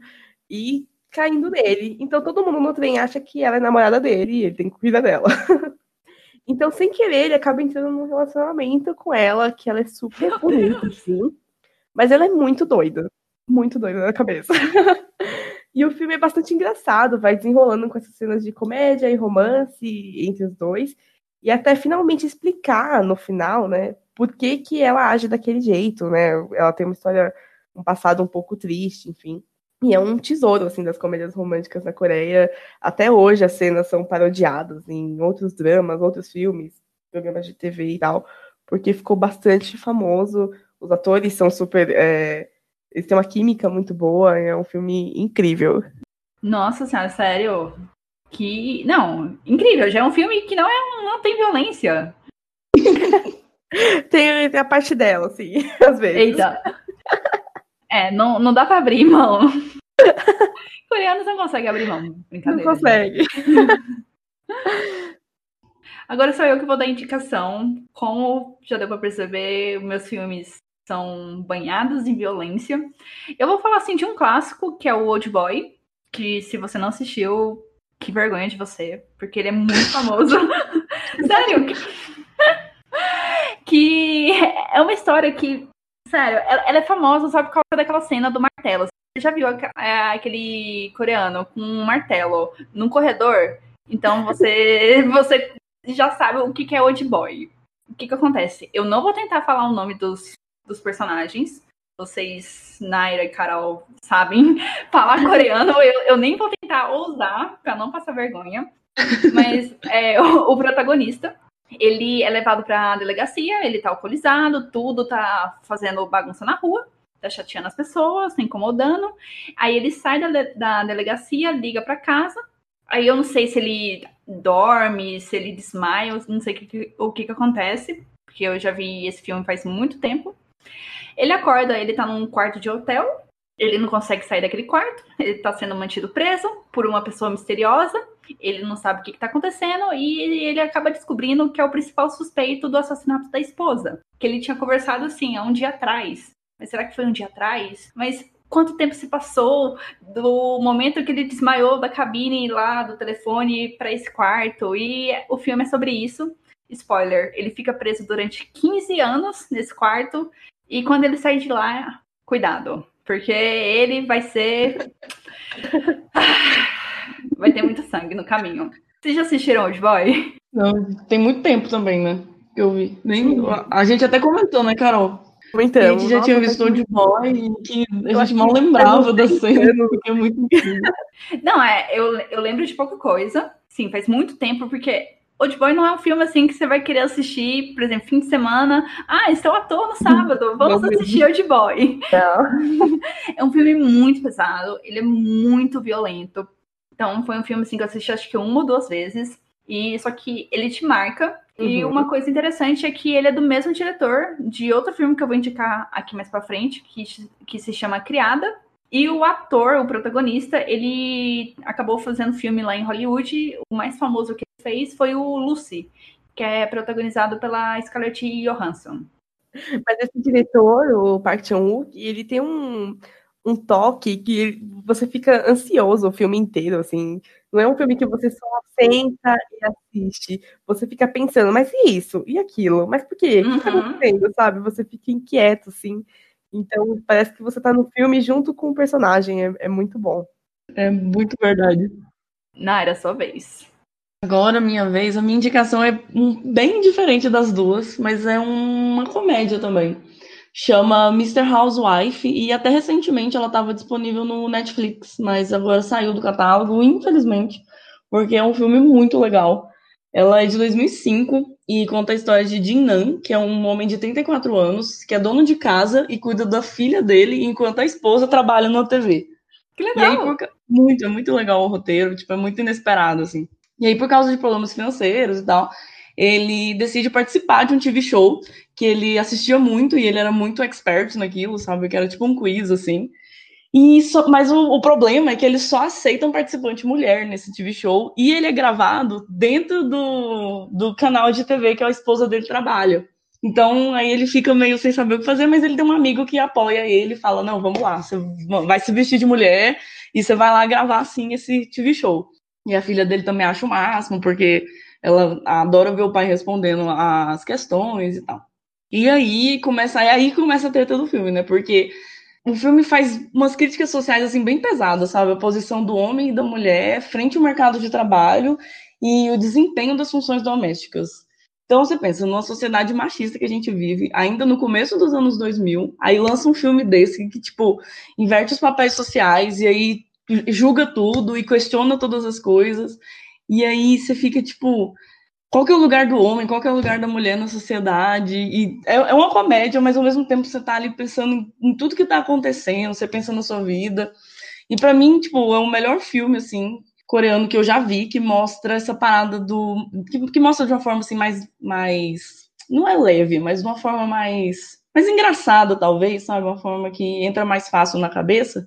e caindo nele. Então todo mundo no trem acha que ela é namorada dele e ele tem que cuidar dela. então, sem querer, ele acaba entrando num relacionamento com ela, que ela é super bonita, sim. Mas ela é muito doida muito doida na cabeça. e o filme é bastante engraçado, vai desenrolando com essas cenas de comédia e romance entre os dois, e até finalmente explicar no final, né, por que, que ela age daquele jeito, né? Ela tem uma história, um passado um pouco triste, enfim. E é um tesouro, assim, das comédias românticas na Coreia. Até hoje as cenas são parodiadas em outros dramas, outros filmes, programas de TV e tal, porque ficou bastante famoso. Os atores são super é, eles têm uma química muito boa, é um filme incrível.
Nossa senhora, sério? Que. Não, incrível. Já é um filme que não, é, não tem violência.
tem a parte dela, sim, às vezes.
Eita. É, não, não dá pra abrir mão. Coreanos não conseguem abrir mão. Brincadeira.
Não consegue.
Agora sou eu que vou dar indicação. Como já deu pra perceber, meus filmes são banhados em violência. Eu vou falar assim de um clássico, que é o Old Boy, que se você não assistiu, que vergonha de você, porque ele é muito famoso. Sério, que... que é uma história que, sério, ela é famosa só por causa daquela cena do martelo. Você já viu é, aquele coreano com um martelo num corredor? Então você, você já sabe o que é Old Boy. O que, que acontece? Eu não vou tentar falar o nome dos, dos personagens. Vocês, Naira e Carol, sabem falar coreano. Eu, eu nem vou tentar ousar para não passar vergonha. Mas é, o, o protagonista, ele é levado para a delegacia, ele tá alcoolizado, tudo tá fazendo bagunça na rua, tá chateando as pessoas, tá incomodando. Aí ele sai da, da delegacia, liga para casa. Aí eu não sei se ele dorme, se ele desmaia, não sei o que, o que, que acontece, porque eu já vi esse filme faz muito tempo. Ele acorda, ele tá num quarto de hotel, ele não consegue sair daquele quarto, ele tá sendo mantido preso por uma pessoa misteriosa, ele não sabe o que, que tá acontecendo e ele acaba descobrindo que é o principal suspeito do assassinato da esposa, que ele tinha conversado assim há um dia atrás. Mas será que foi um dia atrás? Mas quanto tempo se passou do momento que ele desmaiou da cabine lá do telefone para esse quarto? E o filme é sobre isso. Spoiler, ele fica preso durante 15 anos nesse quarto e quando ele sair de lá, cuidado, porque ele vai ser vai ter muito sangue no caminho. Vocês já assistiram Old Boy?
Não, tem muito tempo também, né? Que eu vi. Nem... A gente até comentou, né, Carol? Então, a gente já tinha visto Old Boy e que a gente mal lembrava da cena, porque é muito
Não, é, eu, eu lembro de pouca coisa. Sim, faz muito tempo, porque Old Boy não é um filme assim que você vai querer assistir, por exemplo, fim de semana. Ah, estou à toa no sábado, vamos assistir Old Boy. é um filme muito pesado, ele é muito violento. Então, foi um filme assim que eu assisti acho que uma ou duas vezes. E só que ele te marca. Uhum. E uma coisa interessante é que ele é do mesmo diretor de outro filme que eu vou indicar aqui mais para frente, que, que se chama Criada. E o ator, o protagonista, ele acabou fazendo filme lá em Hollywood. O mais famoso que ele fez foi o Lucy, que é protagonizado pela Scarlett Johansson.
Mas esse diretor, o Park Chan-wook, ele tem um, um toque que você fica ansioso o filme inteiro, assim. Não é um filme que você só senta e assiste. Você fica pensando, mas e isso? E aquilo? Mas por quê? O que tá uhum. acontecendo, sabe? Você fica inquieto, assim. Então, parece que você tá no filme junto com o personagem. É, é muito bom.
É muito verdade.
Não, era sua vez.
Agora, minha vez, a minha indicação é bem diferente das duas, mas é uma comédia também chama Mr. Housewife e até recentemente ela estava disponível no Netflix, mas agora saiu do catálogo, infelizmente, porque é um filme muito legal. Ela é de 2005 e conta a história de Jin Nan, que é um homem de 34 anos, que é dono de casa e cuida da filha dele, enquanto a esposa trabalha na TV.
Que legal! Aí,
muito, é muito legal o roteiro, tipo, é muito inesperado, assim. E aí, por causa de problemas financeiros e tal, ele decide participar de um TV show que ele assistia muito e ele era muito expert naquilo, sabe? Que era tipo um quiz, assim. E só, mas o, o, problema é que eles só aceitam participante mulher nesse TV show e ele é gravado dentro do, do canal de TV que a esposa dele trabalha. Então aí ele fica meio sem saber o que fazer, mas ele tem um amigo que apoia ele e fala: Não, vamos lá, você vai se vestir de mulher e você vai lá gravar assim esse TV show. E a filha dele também acha o máximo, porque ela adora ver o pai respondendo as questões e tal. E aí começa, aí começa a treta do filme, né? Porque o filme faz umas críticas sociais assim bem pesadas, sabe? A posição do homem e da mulher frente ao mercado de trabalho e o desempenho das funções domésticas. Então você pensa, numa sociedade machista que a gente vive, ainda no começo dos anos 2000, aí lança um filme desse que tipo inverte os papéis sociais e aí julga tudo e questiona todas as coisas. E aí você fica tipo, qual que é o lugar do homem, qual que é o lugar da mulher na sociedade? E é, é uma comédia, mas ao mesmo tempo você tá ali pensando em, tudo que tá acontecendo, você pensa na sua vida. E para mim, tipo, é o melhor filme, assim, coreano que eu já vi, que mostra essa parada do. que, que mostra de uma forma assim mais. mais não é leve, mas de uma forma mais. mais engraçada, talvez, sabe? Uma forma que entra mais fácil na cabeça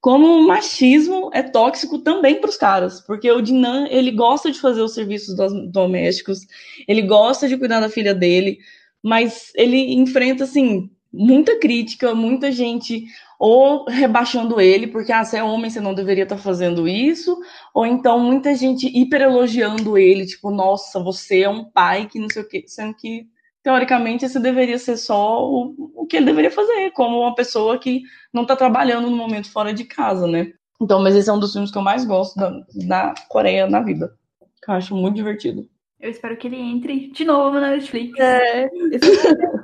como o machismo é tóxico também para os caras, porque o Dinan, ele gosta de fazer os serviços domésticos, ele gosta de cuidar da filha dele, mas ele enfrenta, assim, muita crítica, muita gente ou rebaixando ele, porque ah, você é homem, você não deveria estar tá fazendo isso, ou então muita gente hiper elogiando ele, tipo, nossa, você é um pai que não sei o quê, sendo que teoricamente esse deveria ser só o, o que ele deveria fazer, como uma pessoa que não está trabalhando no momento fora de casa, né? Então, mas esse é um dos filmes que eu mais gosto da, da Coreia na vida. Que eu acho muito divertido.
Eu espero que ele entre de novo na Netflix.
É,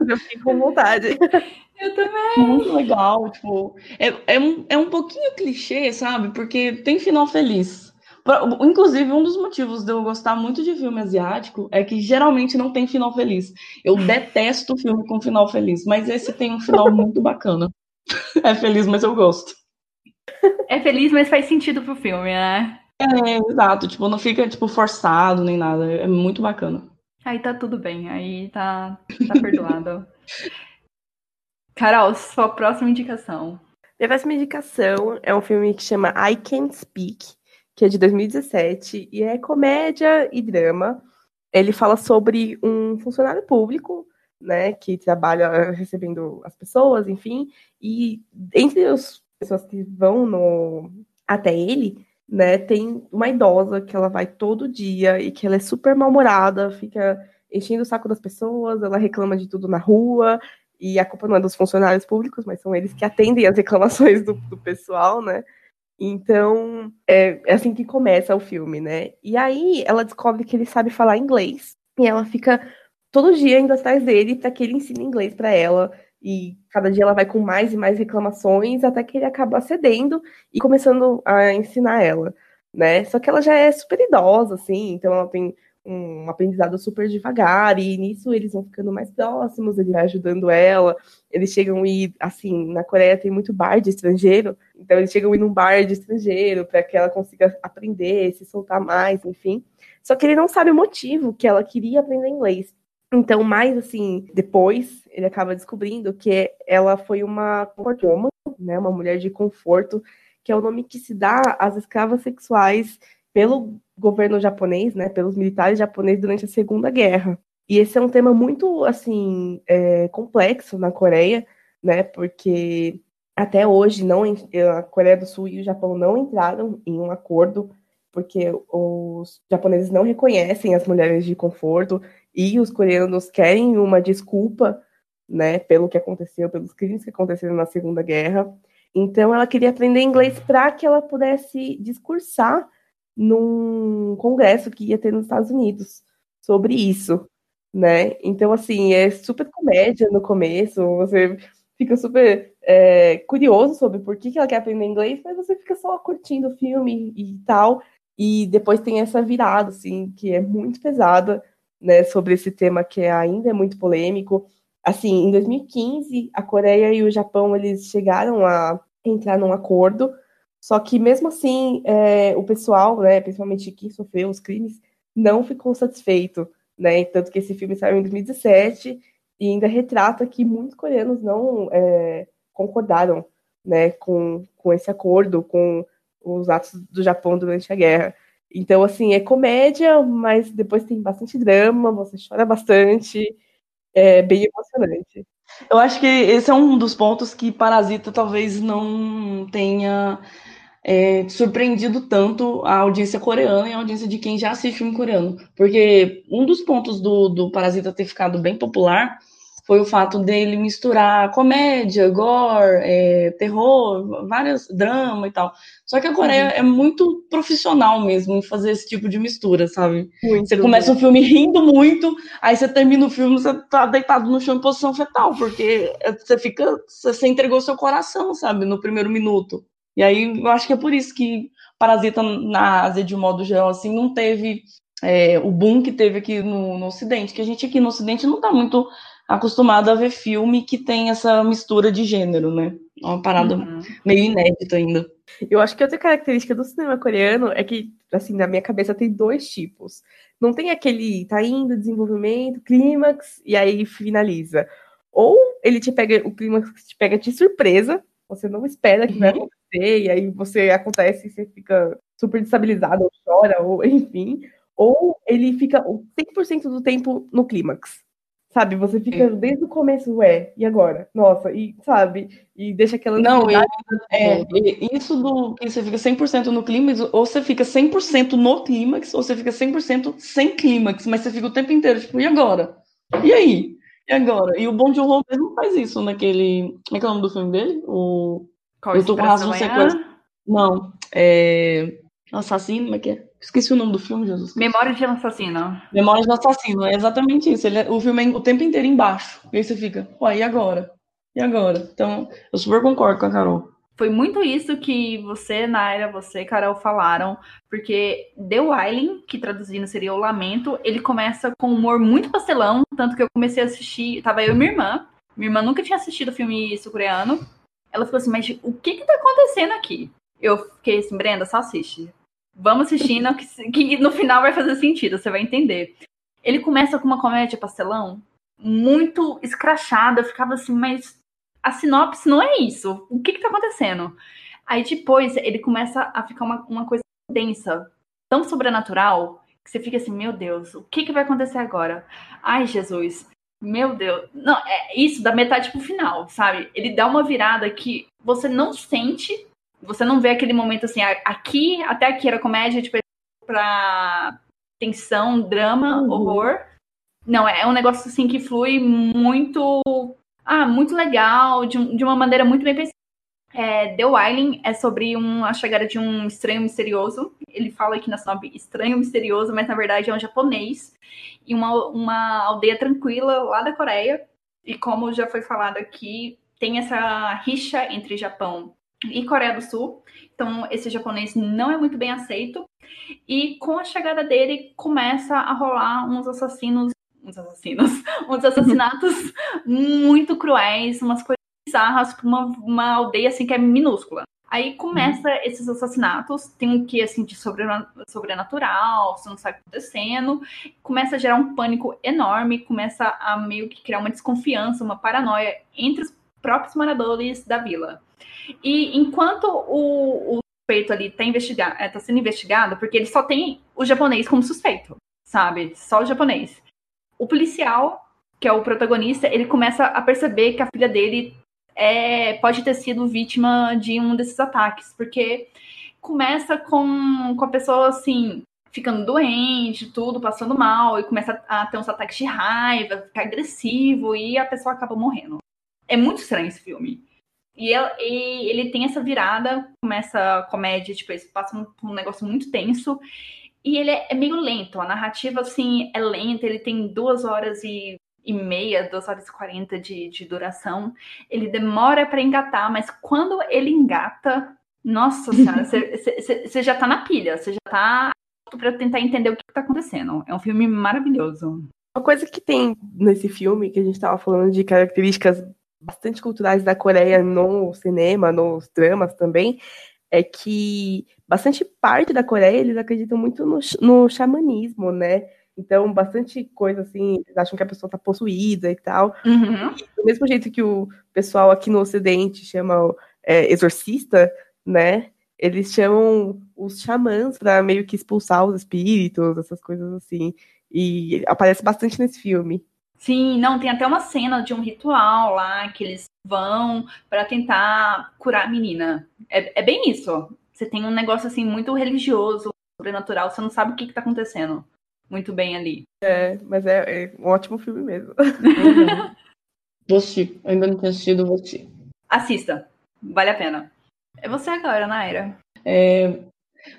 eu fico com vontade.
Eu também.
Muito legal, tipo, é, é, um, é um pouquinho clichê, sabe? Porque tem final feliz. Inclusive, um dos motivos de eu gostar muito de filme asiático é que geralmente não tem final feliz. Eu detesto filme com final feliz, mas esse tem um final muito bacana. É feliz, mas eu gosto.
É feliz, mas faz sentido pro filme, né?
É, exato. Tipo, não fica, tipo, forçado nem nada. É muito bacana.
Aí tá tudo bem. Aí tá, tá perdoado. Carol, sua próxima indicação.
Minha próxima indicação é um filme que chama I Can't Speak, que é de 2017 e é comédia e drama. Ele fala sobre um funcionário público, né, que trabalha recebendo as pessoas, enfim, e entre as pessoas que vão no até ele, né, tem uma idosa que ela vai todo dia e que ela é super mal-humorada, fica enchendo o saco das pessoas, ela reclama de tudo na rua, e a culpa não é dos funcionários públicos, mas são eles que atendem as reclamações do, do pessoal, né? Então, é, é, assim que começa o filme, né? E aí ela descobre que ele sabe falar inglês, e ela fica todo dia indo atrás dele para que ele ensine inglês para ela. E cada dia ela vai com mais e mais reclamações, até que ele acaba cedendo e começando a ensinar ela, né? Só que ela já é super idosa, assim, então ela tem um aprendizado super devagar, e nisso eles vão ficando mais próximos, ele vai ajudando ela, eles chegam ir, assim, na Coreia tem muito bar de estrangeiro, então eles chegam ir num bar de estrangeiro para que ela consiga aprender, se soltar mais, enfim. Só que ele não sabe o motivo que ela queria aprender inglês. Então, mais assim, depois ele acaba descobrindo que ela foi uma woman, né, uma mulher de conforto, que é o nome que se dá às escravas sexuais pelo governo japonês, né, pelos militares japoneses durante a Segunda Guerra. E esse é um tema muito assim é, complexo na Coreia, né, porque até hoje não a Coreia do Sul e o Japão não entraram em um acordo porque os japoneses não reconhecem as mulheres de conforto e os coreanos querem uma desculpa, né, pelo que aconteceu, pelos crimes que aconteceram na Segunda Guerra. Então ela queria aprender inglês para que ela pudesse discursar num congresso que ia ter nos Estados Unidos sobre isso, né? Então assim é super comédia no começo, você fica super é, curioso sobre por que, que ela quer aprender inglês, mas você fica só curtindo o filme e tal. E depois tem essa virada, assim, que é muito pesada, né, sobre esse tema que ainda é muito polêmico. Assim, em 2015, a Coreia e o Japão eles chegaram a entrar num acordo, só que mesmo assim, é, o pessoal, né, principalmente quem sofreu os crimes, não ficou satisfeito, né? Tanto que esse filme saiu em 2017 e ainda retrata que muitos coreanos não é, concordaram, né, com, com esse acordo, com os atos do Japão durante a guerra. Então, assim, é comédia, mas depois tem bastante drama, você chora bastante, é bem emocionante.
Eu acho que esse é um dos pontos que Parasita talvez não tenha é, surpreendido tanto a audiência coreana e a audiência de quem já assiste filme coreano. Porque um dos pontos do, do Parasita ter ficado bem popular foi o fato dele misturar comédia, gore, é, terror, várias drama e tal. Só que a Coreia uhum. é muito profissional mesmo em fazer esse tipo de mistura, sabe? Muito você começa bem. um filme rindo muito, aí você termina o filme, você tá deitado no chão em posição fetal, porque você fica, você entregou seu coração, sabe, no primeiro minuto. E aí eu acho que é por isso que Parasita na Ásia, de um modo geral, assim, não teve é, o boom que teve aqui no, no Ocidente, que a gente aqui no Ocidente não tá muito acostumado a ver filme que tem essa mistura de gênero, né? É uma parada uhum. meio inédita ainda.
Eu acho que outra característica do cinema coreano é que, assim, na minha cabeça tem dois tipos. Não tem aquele tá indo, desenvolvimento, clímax, e aí finaliza. Ou ele te pega, o clímax te pega de surpresa, você não espera que uhum. vai acontecer, e aí você acontece e você fica super destabilizado, ou chora, ou enfim. Ou ele fica 100% do tempo no clímax Sabe, você fica desde o começo, ué, e agora? Nossa, e sabe? E deixa aquela.
Não, e, é, e isso do que você fica 100% no clímax, ou você fica 100% no clímax, ou você fica 100% sem clímax, mas você fica o tempo inteiro, tipo, e agora? E aí? E agora? E o Bom Joon-ho mesmo faz isso naquele. Como é que é o nome do filme dele? O.
Qual
Eu tô com razão sequência. Não, é. Assassino, como é que é? Esqueci o nome do filme, Jesus.
Memória de um assassino.
Memórias do Assassino, é exatamente isso. Ele é- o filme é o tempo inteiro embaixo. E aí você fica, ué, e agora? E agora? Então, eu super concordo com a Carol.
Foi muito isso que você, Naira, você, Carol, falaram, porque The Wailing, que traduzindo seria o Lamento, ele começa com um humor muito pastelão, tanto que eu comecei a assistir, tava eu e minha irmã, minha irmã nunca tinha assistido o filme sul-coreano, ela falou assim, mas o que que tá acontecendo aqui? Eu fiquei assim, Brenda, só assiste. Vamos assistindo, que, que no final vai fazer sentido, você vai entender. Ele começa com uma comédia pastelão muito escrachada, eu ficava assim, mas a sinopse não é isso. O que que tá acontecendo? Aí depois ele começa a ficar uma, uma coisa densa, tão sobrenatural, que você fica assim, meu Deus, o que que vai acontecer agora? Ai, Jesus, meu Deus. Não, é isso da metade pro final, sabe? Ele dá uma virada que você não sente, você não vê aquele momento assim, a- aqui, até aqui era comédia, tipo, pra tensão, drama,
Uhum.
horror. Não, é um negócio assim que flui muito ah, muito legal, de, de uma maneira muito bem pensada. É, The Wailing é sobre um, a chegada de um estranho misterioso. Ele fala aqui na sinopse estranho misterioso, mas na verdade é um japonês. E uma, uma aldeia tranquila lá da Coreia. E como já foi falado aqui, tem essa rixa entre Japão e Coreia do Sul. Então esse japonês não é muito bem aceito. E com a chegada dele começa a rolar uns assassinos, uns assassinos, uns assassinatos muito cruéis, umas coisas bizarras pra uma, uma aldeia assim que é minúscula. Aí começa esses assassinatos, tem um que assim de sobrena- sobrenatural, você não sabe o que tá acontecendo, começa a gerar um pânico enorme, começa a meio que criar uma desconfiança, uma paranoia entre os próprios moradores da vila. E enquanto o, o suspeito ali tá, investiga é, tá sendo investigado, porque ele só tem o japonês como suspeito, sabe? Só o japonês. O policial, que é o protagonista, ele começa a perceber que a filha dele é, pode ter sido vítima de um desses ataques, porque começa com, com a pessoa assim, ficando doente, tudo, passando mal, e começa a ter uns ataques de raiva, ficar agressivo, e a pessoa acaba morrendo. É muito estranho esse filme. E, el- e ele tem essa virada, começa a comédia, tipo, eles passam por um negócio muito tenso. E ele é, é meio lento, a narrativa, assim, é lenta, ele tem duas horas e, e meia, duas horas e quarenta de, de duração. Ele demora pra engatar, mas quando ele engata, nossa senhora, você já tá na pilha, você já tá pra tentar entender o que, tá acontecendo. É um filme maravilhoso.
Uma coisa que tem nesse filme, que a gente tava falando de características bastante culturais da Coreia no cinema, nos dramas também, é que bastante parte da Coreia eles acreditam muito no, no xamanismo, né? Então, bastante coisa assim, eles acham que a pessoa tá possuída e tal.
Uhum.
Do mesmo jeito que o pessoal aqui no Ocidente chama é, exorcista, né? Eles chamam os xamãs para meio que expulsar os espíritos, essas coisas assim. E aparece bastante nesse filme.
Sim, não, tem até uma cena de um ritual lá que eles vão pra tentar curar a menina. É, é bem isso. Você tem um negócio assim muito religioso, sobrenatural, você não sabe o que, que tá acontecendo muito bem ali.
É, mas é, é um ótimo filme mesmo.
Assistir. Ainda não tinha assistido, assistir.
Assista, vale a pena. É você agora, Naira.
É,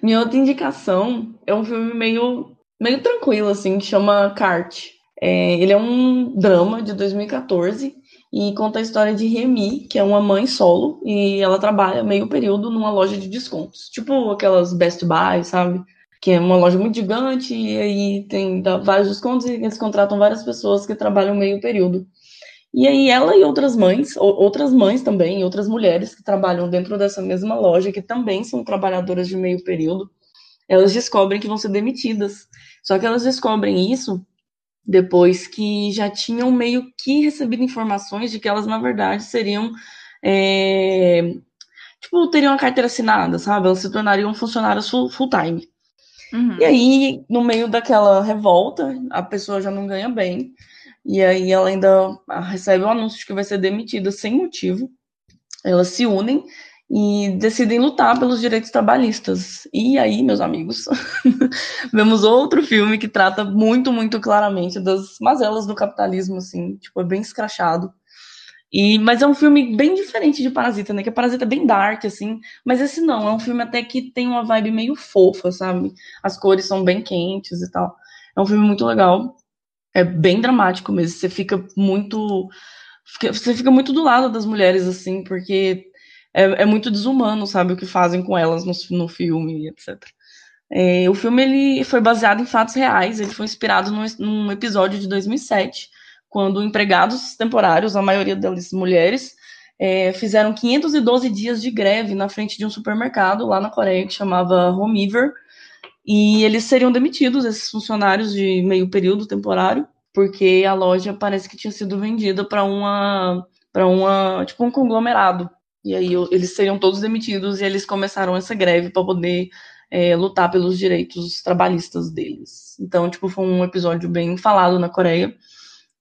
minha outra indicação é um filme meio, meio tranquilo, assim, que chama Cart. É, ele é um drama de 2014 e conta a história de Remy, que é uma mãe solo, e ela trabalha meio período numa loja de descontos. Tipo aquelas Best Buy, sabe? Que é uma loja muito gigante e aí tem vários descontos e eles contratam várias pessoas que trabalham meio período. E aí ela e outras mães, ou- outras mães também, outras mulheres que trabalham dentro dessa mesma loja, que também são trabalhadoras de meio período, elas descobrem que vão ser demitidas. Só que elas descobrem isso depois que já tinham meio que recebido informações de que elas, na verdade, seriam. é, tipo, teriam a carteira assinada, sabe? Elas se tornariam funcionárias full- full-time.
Uhum.
E aí, no meio daquela revolta, a pessoa já não ganha bem. E aí ela ainda recebe o um anúncio de que vai ser demitida sem motivo. Elas se unem e decidem lutar pelos direitos trabalhistas. E aí, meus amigos, vemos outro filme que trata muito, muito claramente das mazelas do capitalismo, assim, tipo, é bem escrachado. E, mas é um filme bem diferente de Parasita, né? Que a Parasita é bem dark, assim. Mas esse não, é um filme até que tem uma vibe meio fofa, sabe? As cores são bem quentes e tal. É um filme muito legal. É bem dramático mesmo. Você fica muito. Você fica muito do lado das mulheres, assim, porque é, é muito desumano, sabe, o que fazem com elas no, no filme, etc. É, o filme ele foi baseado em fatos reais, ele foi inspirado num, num episódio de 2007, quando empregados temporários, a maioria deles mulheres, é, fizeram 512 dias de greve na frente de um supermercado lá na Coreia que chamava Homiver, e eles seriam demitidos, esses funcionários de meio período temporário, porque a loja parece que tinha sido vendida para uma para uma tipo um conglomerado e aí eles seriam todos demitidos e eles começaram essa greve para poder é, lutar pelos direitos trabalhistas deles. Então, tipo, foi um episódio bem falado na Coreia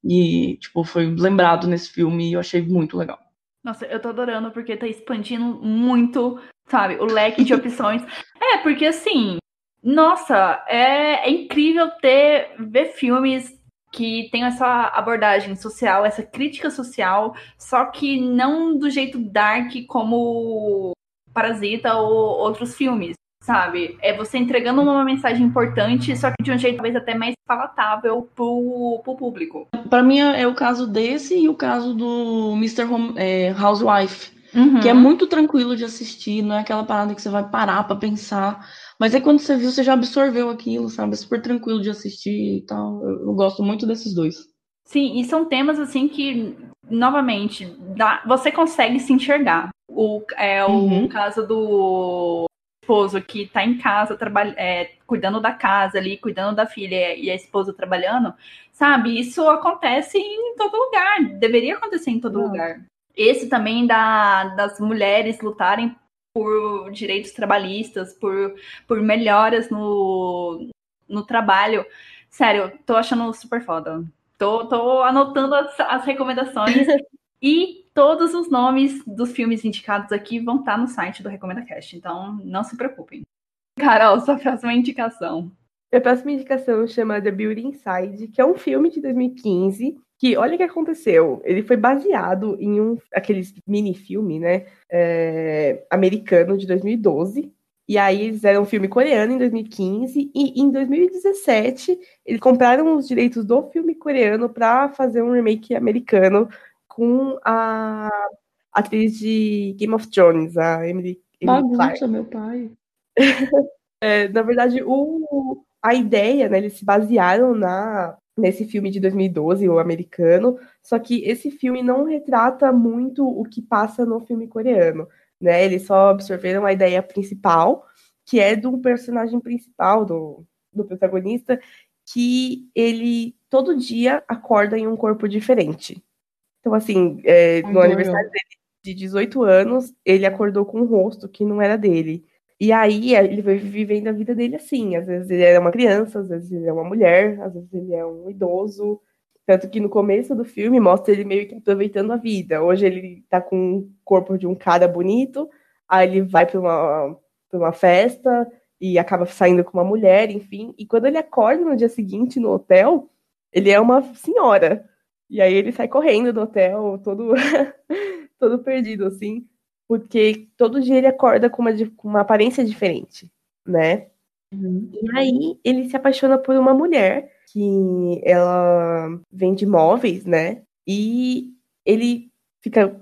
e, tipo, foi lembrado nesse filme e eu achei muito legal.
Nossa, eu tô adorando porque tá expandindo muito, sabe, o leque de opções. é, porque assim, nossa, é, é incrível ter ver filmes que tem essa abordagem social, essa crítica social, só que não do jeito dark como Parasita ou outros filmes, sabe? É você entregando uma mensagem importante, só que de um jeito talvez até mais palatável pro, pro público.
Para mim é o caso desse e o caso do Mr. Home, é, Housewife, uhum. que é muito tranquilo de assistir, não é aquela parada que você vai parar para pensar mas aí quando você viu, você já absorveu aquilo, sabe? É super tranquilo de assistir e tal. Eu, eu gosto muito desses dois.
Sim, e são temas assim que, novamente, dá, você consegue se enxergar. O, é uhum. o caso do esposo que está em casa, trabalha, é, cuidando da casa ali, cuidando da filha e a esposa trabalhando, sabe? Isso acontece em todo lugar, deveria acontecer em todo lugar. Esse também da, das mulheres lutarem por direitos trabalhistas, por, por melhoras no, no trabalho. Sério, tô achando super foda. Tô, tô anotando as, as recomendações e todos os nomes dos filmes indicados aqui vão estar no site do Recomenda Cast, então não se preocupem. Carol, sua próxima indicação.
A próxima indicação chama The Beauty Inside, que é um filme de 2015 que olha o que aconteceu. Ele foi baseado em um aqueles mini-filme, né? É, americano de 2012. E aí eles fizeram um filme coreano em 2015 e em 2017 eles compraram os direitos do filme coreano para fazer um remake americano com a atriz de Game of Thrones, a Emily,
Emily Bagunça, Clark. meu pai.
é, na verdade, o, a ideia, né, eles se basearam na nesse filme de 2012, o americano, só que esse filme não retrata muito o que passa no filme coreano, né? Eles só absorveram a ideia principal, que é do personagem principal, do, do protagonista, que ele todo dia acorda em um corpo diferente. Então, assim, é, no aniversário dele de 18 anos, ele acordou com um rosto que não era dele. E aí ele vai vivendo a vida dele assim. Às vezes ele é uma criança, às vezes ele é uma mulher, às vezes ele é um idoso. Tanto que no começo do filme mostra ele meio que aproveitando a vida. Hoje ele tá com o corpo de um cara bonito, aí ele vai para uma, pra uma festa e acaba saindo com uma mulher, enfim. E quando ele acorda no dia seguinte no hotel, ele é uma senhora. E aí ele sai correndo do hotel, todo, todo perdido, assim porque todo dia ele acorda com uma, com uma aparência diferente, né? Uhum. E aí ele se apaixona por uma mulher que ela vende móveis, né? E ele fica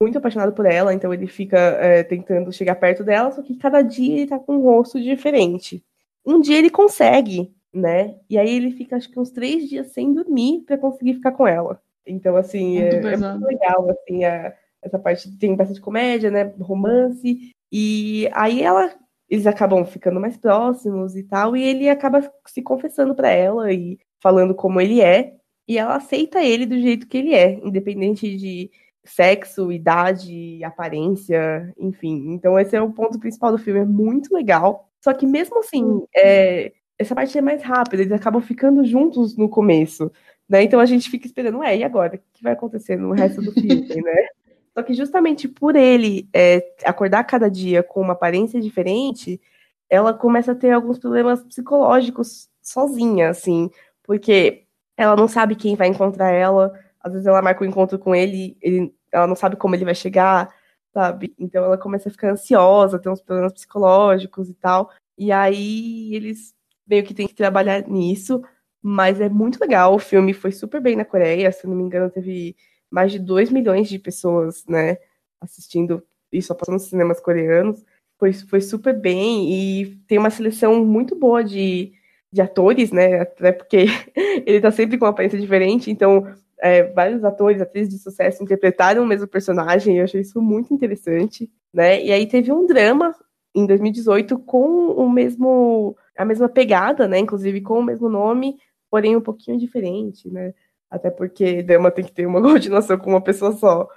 muito apaixonado por ela, então ele fica é, tentando chegar perto dela, só que cada dia ele tá com um rosto diferente. Um dia ele consegue, né? E aí ele fica acho que uns três dias sem dormir para conseguir ficar com ela. Então, assim, muito é, é, muito legal, assim, a, essa parte tem bastante comédia, né? Romance. E aí ela. Eles acabam ficando mais próximos e tal, e ele acaba se confessando para ela e falando como ele é, e ela aceita ele do jeito que ele é, independente de sexo, idade, aparência, enfim. Então esse é o ponto principal do filme, é muito legal. Só que mesmo assim, é, essa parte é mais rápida, eles acabam ficando juntos no começo. Né? Então a gente fica esperando, ué, e agora? O que vai acontecer no resto do filme, né? Só que justamente por ele é, acordar cada dia com uma aparência diferente, ela começa a ter alguns problemas psicológicos sozinha, assim, porque ela não sabe quem vai encontrar ela, às vezes ela marca um encontro com ele, ele, ela não sabe como ele vai chegar, sabe? Então ela começa a ficar ansiosa, tem uns problemas psicológicos e tal, e aí eles meio que tem que trabalhar nisso, mas é muito legal, o filme foi super bem na Coreia, se não me engano teve mais de 2 milhões de pessoas, né, assistindo e só nos cinemas coreanos. Foi, foi super bem e tem uma seleção muito boa de, de atores, né? Até porque ele tá sempre com uma aparência diferente, então é, vários atores, atrizes de sucesso interpretaram o mesmo personagem, eu achei isso muito interessante, né? E aí teve um drama em 2018 com o mesmo a mesma pegada, né? Inclusive com o mesmo nome, porém um pouquinho diferente, né? Até porque Dama tem que ter uma continuação com uma pessoa só.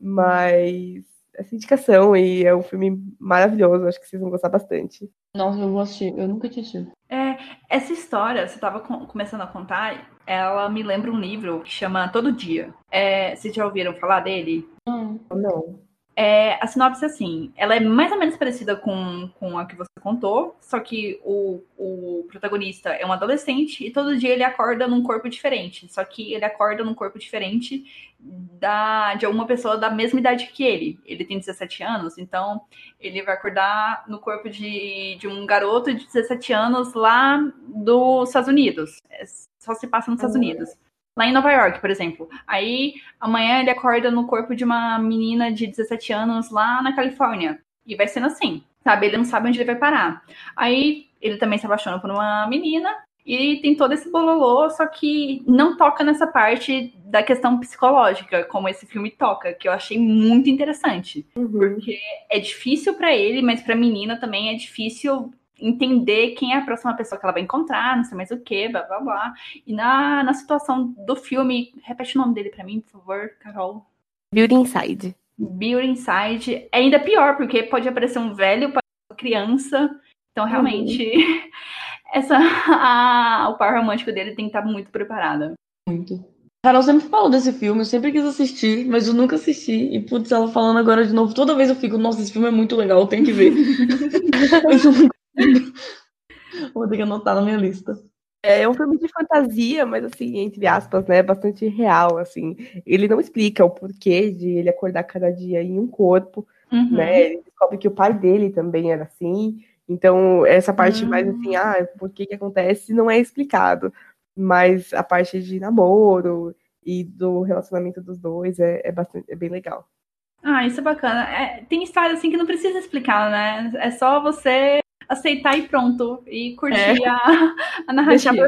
Mas essa indicação e é um filme maravilhoso, acho que vocês vão gostar bastante.
Nossa, eu vou assistir, eu nunca tinha assistido.
É, essa história, você estava começando a contar, ela me lembra um livro que chama Todo Dia. É, vocês já ouviram falar dele?
Não. Não.
É, a sinopse é assim, ela é mais ou menos parecida com, com a que você contou, só que o, o protagonista é um adolescente e todo dia ele acorda num corpo diferente. Só que ele acorda num corpo diferente da, de alguma pessoa da mesma idade que ele. Ele tem 17 anos, então ele vai acordar no corpo de, de um garoto de 17 anos lá dos Estados Unidos. É, só se passa nos Estados uhum. Unidos lá em Nova York, por exemplo. Aí amanhã ele acorda no corpo de uma menina de 17 anos lá na Califórnia. E vai sendo assim, sabe? Ele não sabe onde ele vai parar. Aí ele também se apaixona por uma menina e tem todo esse bololô, só que não toca nessa parte da questão psicológica, como esse filme toca, que eu achei muito interessante. Uhum. Porque é difícil para ele, mas pra menina também é difícil entender quem é a próxima pessoa que ela vai encontrar, não sei mais o que, blá blá blá. E na, na situação do filme, repete o nome dele para mim, por favor, Carol.
Beauty Inside.
Beauty Inside é ainda pior, porque pode aparecer um velho para criança. Então, realmente, uhum. essa, a, o par romântico dele tem que estar muito preparado.
Muito. Carol sempre falou desse filme, eu sempre quis assistir, mas eu nunca assisti. E, putz, ela falando agora de novo, toda vez eu fico, nossa, esse filme é muito legal, eu tenho que ver.
Vou ter que anotar na minha lista. É, é um filme de fantasia, mas assim, entre aspas, né, bastante real, assim. Ele não explica o porquê de ele acordar cada dia em um corpo, uhum. né? Ele descobre que o pai dele também era assim. Então, essa parte uhum. mais assim, ah, por que que acontece, não é explicado. Mas a parte de namoro e do relacionamento dos dois é, é bastante, é bem legal.
Ah, isso é bacana. É, tem história assim que não precisa explicar, né? É só você aceitar e pronto. E curtir é. a, a narrativa.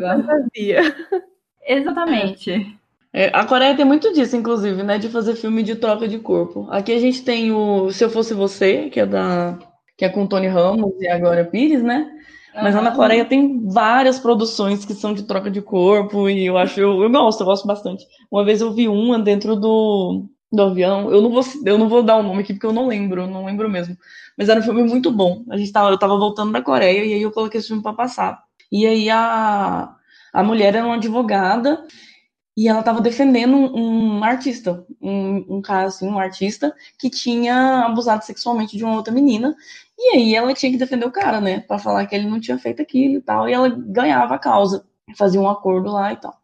Exatamente.
É, a Coreia tem muito disso, inclusive, né? De fazer filme de troca de corpo. Aqui a gente tem o Se Eu Fosse Você, que é da. que é com Tony Ramos e a Glória Pires, né? Mas lá na Coreia tem várias produções que são de troca de corpo e eu acho, eu, eu gosto, eu gosto bastante. Uma vez eu vi uma dentro do, do avião. Eu não vou, eu não vou dar o um nome aqui porque eu não lembro, não lembro mesmo. Mas era um filme muito bom. A gente tava, eu tava voltando da Coreia e aí eu coloquei esse filme para passar. E aí a, a mulher era uma advogada e ela tava defendendo um, um artista, um, um cara assim, um artista que tinha abusado sexualmente de uma outra menina. E aí ela tinha que defender o cara, né, para falar que ele não tinha feito aquilo e tal. E ela ganhava a causa, fazia um acordo lá e tal,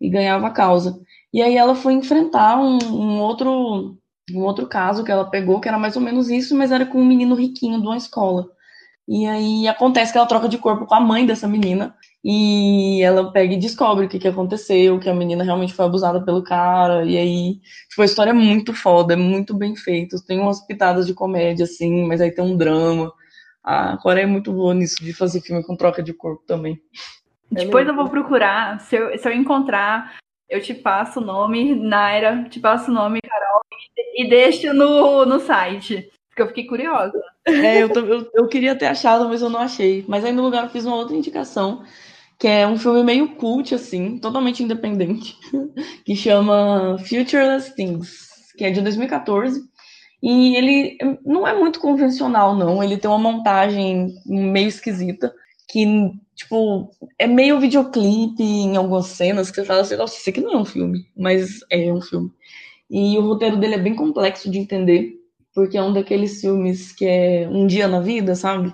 e ganhava a causa. E aí ela foi enfrentar um, um, outro um outro caso que ela pegou, que era mais ou menos isso, mas era com um menino riquinho de uma escola. E aí acontece que ela troca de corpo com a mãe dessa menina. E ela pega e descobre o que, que aconteceu, que a menina realmente foi abusada pelo cara. E aí, tipo, a história é muito foda, é muito bem feita. Tem umas pitadas de comédia, assim, mas aí tem um drama. A Coreia é muito boa nisso, de fazer filme com troca de corpo também.
Depois eu vou procurar, se eu, se eu encontrar eu te passo o nome, Naira, te passo o nome, Carol, e, deixo no, no site. Porque eu fiquei curiosa.
É, eu, eu, eu, queria ter achado, mas eu não achei. Mas aí no lugar eu fiz uma outra indicação, que é um filme meio cult, assim, totalmente independente, que chama Futureless Things, que é de 2014. E ele não é muito convencional, não. Ele tem uma montagem meio esquisita que, tipo, é meio videoclipe em algumas cenas que você fala assim, nossa, isso aqui não é um filme, mas é um filme. E o roteiro dele é bem complexo de entender, porque é um daqueles filmes que é um dia na vida, sabe?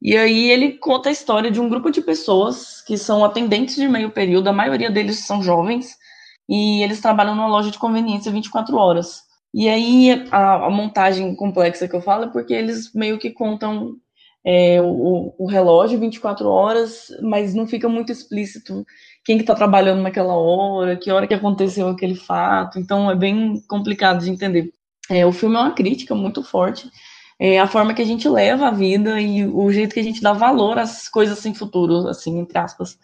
E aí ele conta a história de um grupo de pessoas que são atendentes de meio período, a maioria deles são jovens, e eles trabalham numa loja de conveniência 24 horas. E aí a, a montagem complexa que eu falo é porque eles meio que contam é, o, o, relógio 24 horas, mas não fica muito explícito quem que está trabalhando naquela hora, que hora que aconteceu aquele fato. Então é bem complicado de entender. É, o filme é uma crítica muito forte é, a forma que a gente leva a vida e o jeito que a gente dá valor às coisas sem futuro, assim, entre aspas.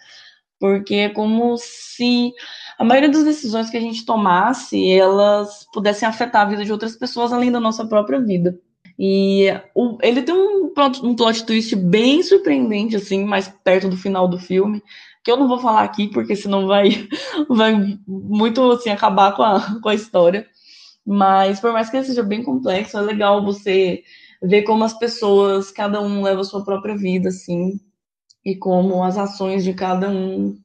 Porque é como se a maioria das decisões que a gente tomasse, elas pudessem afetar a vida de outras pessoas além da nossa própria vida. E o, ele tem um um plot twist bem surpreendente, assim, mais perto do final do filme, que eu não vou falar aqui, porque senão vai, vai muito, assim, acabar com a, com a história. Mas, por mais que ele seja bem complexo, é legal você ver como as pessoas, cada um leva a sua própria vida, assim, e como as ações de cada um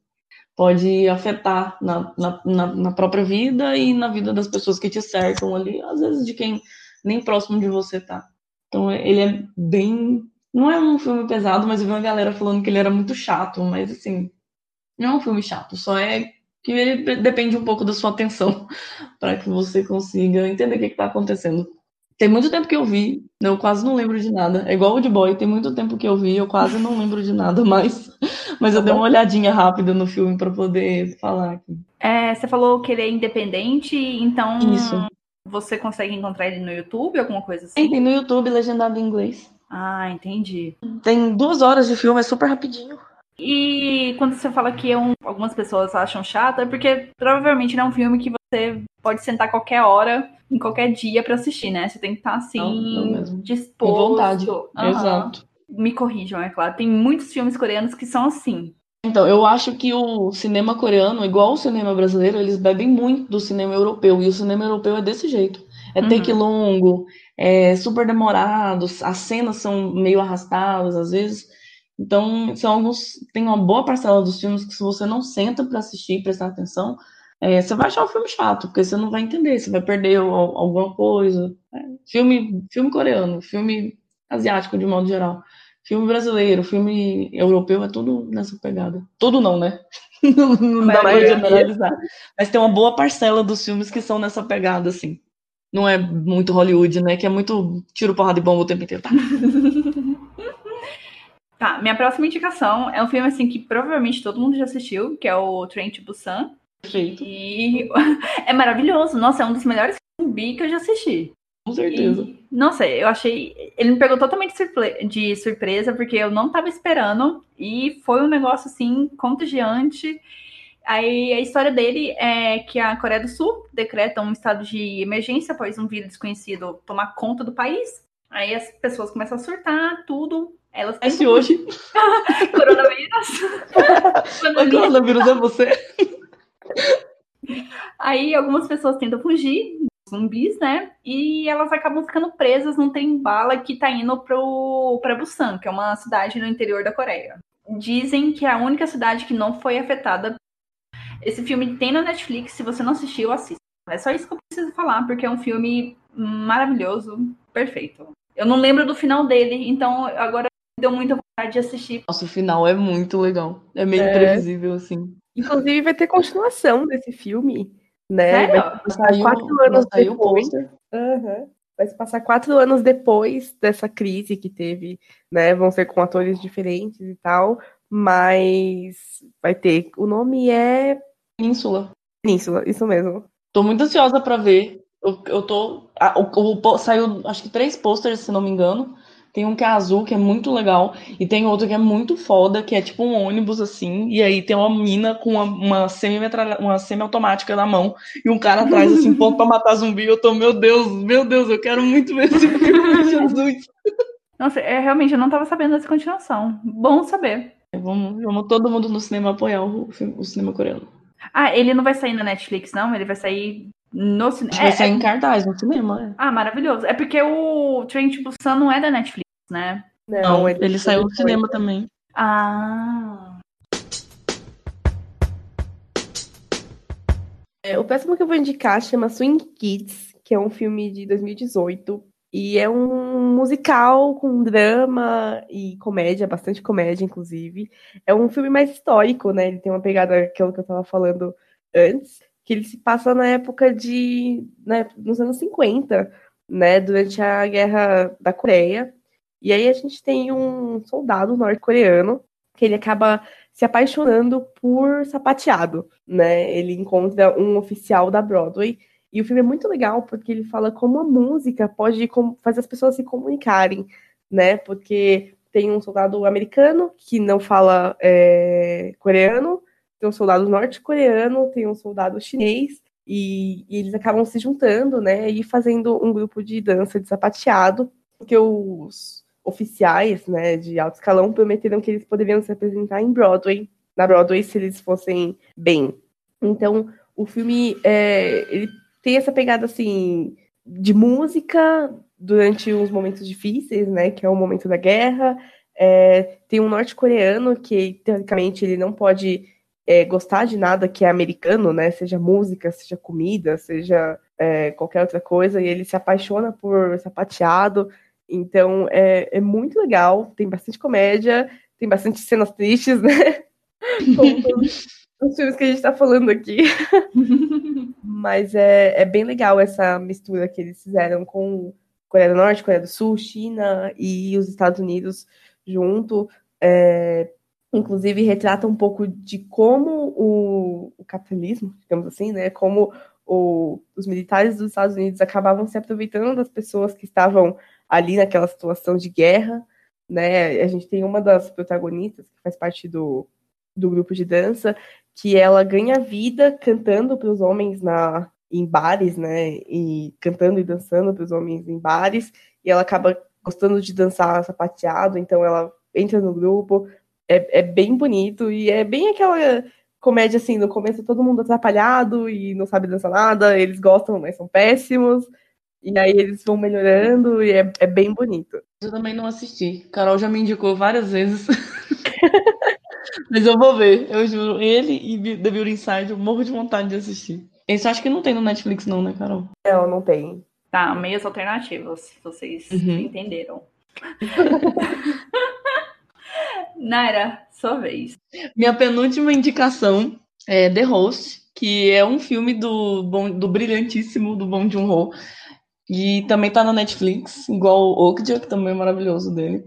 pode afetar na, na, na própria vida e na vida das pessoas que te cercam ali, às vezes de quem nem próximo de você tá. Então ele é bem. Não é um filme pesado, mas eu vi uma galera falando que ele era muito chato, mas assim, não é um filme chato, só é que ele depende um pouco da sua atenção para que você consiga entender o que está acontecendo. Tem muito tempo que eu vi, eu quase não lembro de nada. É igual o de boy, tem muito tempo que eu vi, eu quase não lembro de nada mais. Mas eu dei uma olhadinha rápida no filme para poder falar aqui.
É, você falou que ele é independente, então
Isso.
Você consegue encontrar ele no YouTube, alguma coisa assim?
Tem no YouTube, legendado em inglês.
Ah, entendi.
Tem duas horas de filme, é super rapidinho.
E quando você fala que é um, algumas pessoas acham chato, é porque provavelmente não é um filme que você pode sentar qualquer hora, em qualquer dia para assistir, né? Você tem que estar tá, assim, não, não disposto.
Com vontade. Uhum. Exato.
Me corrijam, é claro. Tem muitos filmes coreanos que são assim.
Então, eu acho que o cinema coreano, igual o cinema brasileiro, eles bebem muito do cinema europeu. E o cinema europeu é desse jeito. É uhum. take longo, é super demorado, as cenas são meio arrastadas às vezes. Então, são alguns. Tem uma boa parcela dos filmes que, se você não senta para assistir e prestar atenção, é, você vai achar o filme chato, porque você não vai entender, você vai perder alguma coisa. É, filme, filme coreano, filme asiático de modo geral. Filme brasileiro, filme europeu, é tudo nessa pegada. Tudo não, né? não, não dá pra generalizar. Mas tem uma boa parcela dos filmes que são nessa pegada, assim. Não é muito Hollywood, né? Que é muito tiro, porrada e bomba o tempo inteiro. Tá?
Tá, minha próxima indicação é um filme assim que provavelmente todo mundo já assistiu, que é o Train to Busan.
Perfeito.
E é maravilhoso. Nossa, é um dos melhores filmes que eu já assisti.
Com certeza.
E, nossa, eu achei. Ele me pegou totalmente de surpresa, porque eu não tava esperando. E foi um negócio assim, contagiante. Aí a história dele é que a Coreia do Sul decreta um estado de emergência após um vírus desconhecido tomar conta do país. Aí as pessoas começam a surtar, tudo. Elas
Esse hoje.
coronavírus.
o coronavírus é você.
Aí algumas pessoas tentam fugir, zumbis, né? E elas acabam ficando presas num trem bala que tá indo pro, pra Busan, que é uma cidade no interior da Coreia. Dizem que é a única cidade que não foi afetada. Esse filme tem na Netflix, se você não assistiu, assista. É só isso que eu preciso falar, porque é um filme maravilhoso, perfeito. Eu não lembro do final dele, então agora deu muita vontade de assistir.
Nossa, o final é muito legal. É meio é. imprevisível, assim.
Inclusive, vai ter continuação desse filme, né?
Sério?
Vai passar quatro anos depois. Uhum. Vai se passar quatro anos depois dessa crise que teve, né? Vão ser com atores diferentes e tal, mas vai ter. O nome é.
Península.
Península, isso mesmo.
Tô muito ansiosa para ver. Eu, eu tô. A, o, o, saiu, acho que três posters, se não me engano. Tem um que é azul, que é muito legal, e tem outro que é muito foda, que é tipo um ônibus assim, e aí tem uma mina com uma, uma semi-automática na mão, e um cara atrás, assim, ponto pra matar zumbi. Eu tô, meu Deus, meu Deus, eu quero muito ver esse filme, Jesus.
Nossa, é, realmente, eu não tava sabendo dessa continuação. Bom saber.
É, vamos, vamos todo mundo no cinema apoiar o, o cinema coreano.
Ah, ele não vai sair na Netflix, não? Ele vai sair no cinema.
Vai sair é, em cartaz no cinema. É.
Ah, maravilhoso. É porque o Train to Busan não é da Netflix né?
Não, ele, ele saiu no cinema também.
Ah.
É, o próximo que eu vou indicar chama Swing Kids, que é um filme de 2018. E é um musical com drama e comédia, bastante comédia, inclusive. É um filme mais histórico, né? Ele tem uma pegada, aquilo que eu tava falando antes, que ele se passa na época de. Né, nos anos 50, né? Durante a Guerra da Coreia. E aí a gente tem um soldado norte-coreano que ele acaba se apaixonando por sapateado, né? Ele encontra um oficial da Broadway e o filme é muito legal porque ele fala como a música pode fazer as pessoas se comunicarem, né? Porque tem um soldado americano que não fala é, coreano, tem um soldado norte-coreano, tem um soldado chinês, e, e, eles acabam se juntando, né? E fazendo um grupo de dança de sapateado, porque os oficiais, né, de alto escalão prometeram que eles poderiam se apresentar em Broadway, na Broadway, se eles fossem bem. Então, o filme é, ele tem essa pegada assim de música durante uns momentos difíceis, né? Que é o momento da guerra. É, tem um norte-coreano que teoricamente ele não pode é, gostar de nada que é americano, né? Seja música, seja comida, seja é, qualquer outra coisa, e ele se apaixona por sapateado. Então é, é muito legal, tem bastante comédia, tem bastante cenas tristes, né? Como todos os filmes que a gente tá falando aqui. Mas é, é bem legal essa mistura que eles fizeram com Coreia do Norte, Coreia do Sul, China e os Estados Unidos junto. É, inclusive retrata um pouco de como o, o capitalismo, digamos assim, né? Como o, os militares dos Estados Unidos acabavam se aproveitando das pessoas que estavam ali naquela situação de guerra, né? A gente tem uma das protagonistas que faz parte do, do grupo de dança, que ela ganha vida cantando para os homens na em bares, né? E cantando e dançando para os homens em bares, e ela acaba gostando de dançar sapateado, então ela entra no grupo. É, é bem bonito e é bem aquela comédia assim, no começo todo mundo atrapalhado e não sabe dançar nada, eles gostam, mas são péssimos. E aí eles vão melhorando e é, é bem bonito.
Eu também não assisti. Carol já me indicou várias vezes. Mas eu vou ver, eu juro. Ele e The Beauty Inside, eu morro de vontade de assistir. Esse acho que não tem no Netflix, não, né, Carol?
Não, não tem.
Tá, meias alternativas, vocês uhum. entenderam. Naira, sua vez.
Minha penúltima indicação é The Host, que é um filme do, bom, do brilhantíssimo do Bong Joon-ho. E também tá na Netflix, igual o Okja, que também é maravilhoso dele.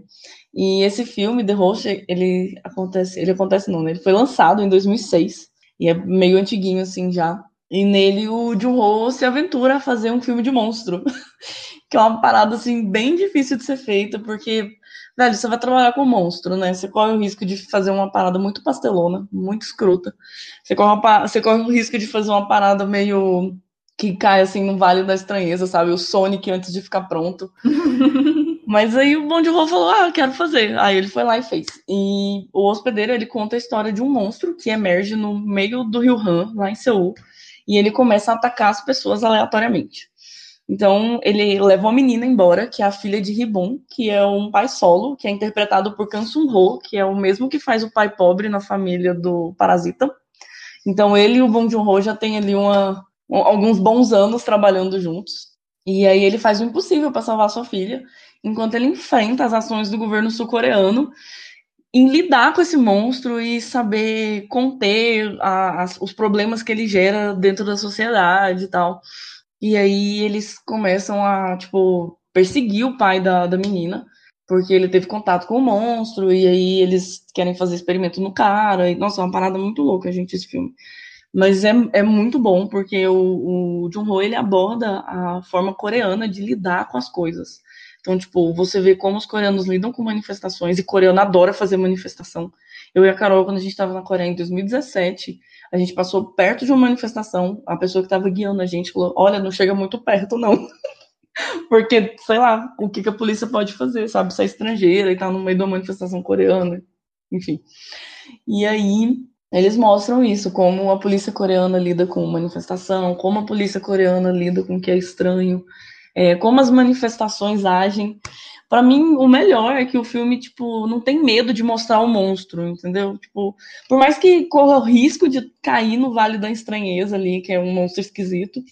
E esse filme, The Host, ele acontece, ele acontece não, né? Ele foi lançado em 2006 e é meio antiguinho assim já. E nele o Jun-Ho se aventura a fazer um filme de monstro, que é uma parada assim bem difícil de ser feita, porque velho, você vai trabalhar com monstro, né? Você corre o risco de fazer uma parada muito pastelona, muito escrota. Você corre, uma, você corre o risco de fazer uma parada meio que cai assim no vale da estranheza, sabe? O Sonic antes de ficar pronto. Mas aí o Bom de Ho falou, ah, quero fazer. Aí ele foi lá e fez. E o hospedeiro, ele conta a história de um monstro que emerge no meio do rio Han, lá em Seul, e ele começa a atacar as pessoas aleatoriamente. Então, ele leva uma menina embora, que é a filha de Ribon, que é um pai solo, que é interpretado por Kang Sun-ho, que é o mesmo que faz o pai pobre na família do Parasita. Então, ele e o Bong Joon-ho já têm ali uma, alguns bons anos trabalhando juntos. E aí ele faz o impossível para salvar sua filha enquanto ele enfrenta as ações do governo sul-coreano em lidar com esse monstro e saber conter a, os problemas que ele gera dentro da sociedade e tal. E aí eles começam a, tipo, perseguir o pai da, da menina, porque ele teve contato com o monstro, e aí eles querem fazer experimento no cara. E, nossa, é uma parada muito louca, gente, esse filme. Mas é, é muito bom, porque o, o Jun-Ho, ele aborda a forma coreana de lidar com as coisas. Então, tipo, você vê como os coreanos lidam com manifestações, e coreano adora fazer manifestação. Eu e a Carol, quando a gente estava na Coreia em 2017, a gente passou perto de uma manifestação, a pessoa que estava guiando a gente falou, olha, não chega muito perto, não. Porque, sei lá, o que, que a polícia pode fazer, sabe? Você é estrangeira e tá no meio de uma manifestação coreana, enfim. E aí, eles mostram isso, como a polícia coreana lida com manifestação, como a polícia coreana lida com o que é estranho, é, como as manifestações agem, Para mim, o melhor é que o filme, tipo, não tem medo de mostrar o monstro, entendeu? Tipo, por mais que corra o risco de cair no Vale da Estranheza ali, que é um monstro esquisito,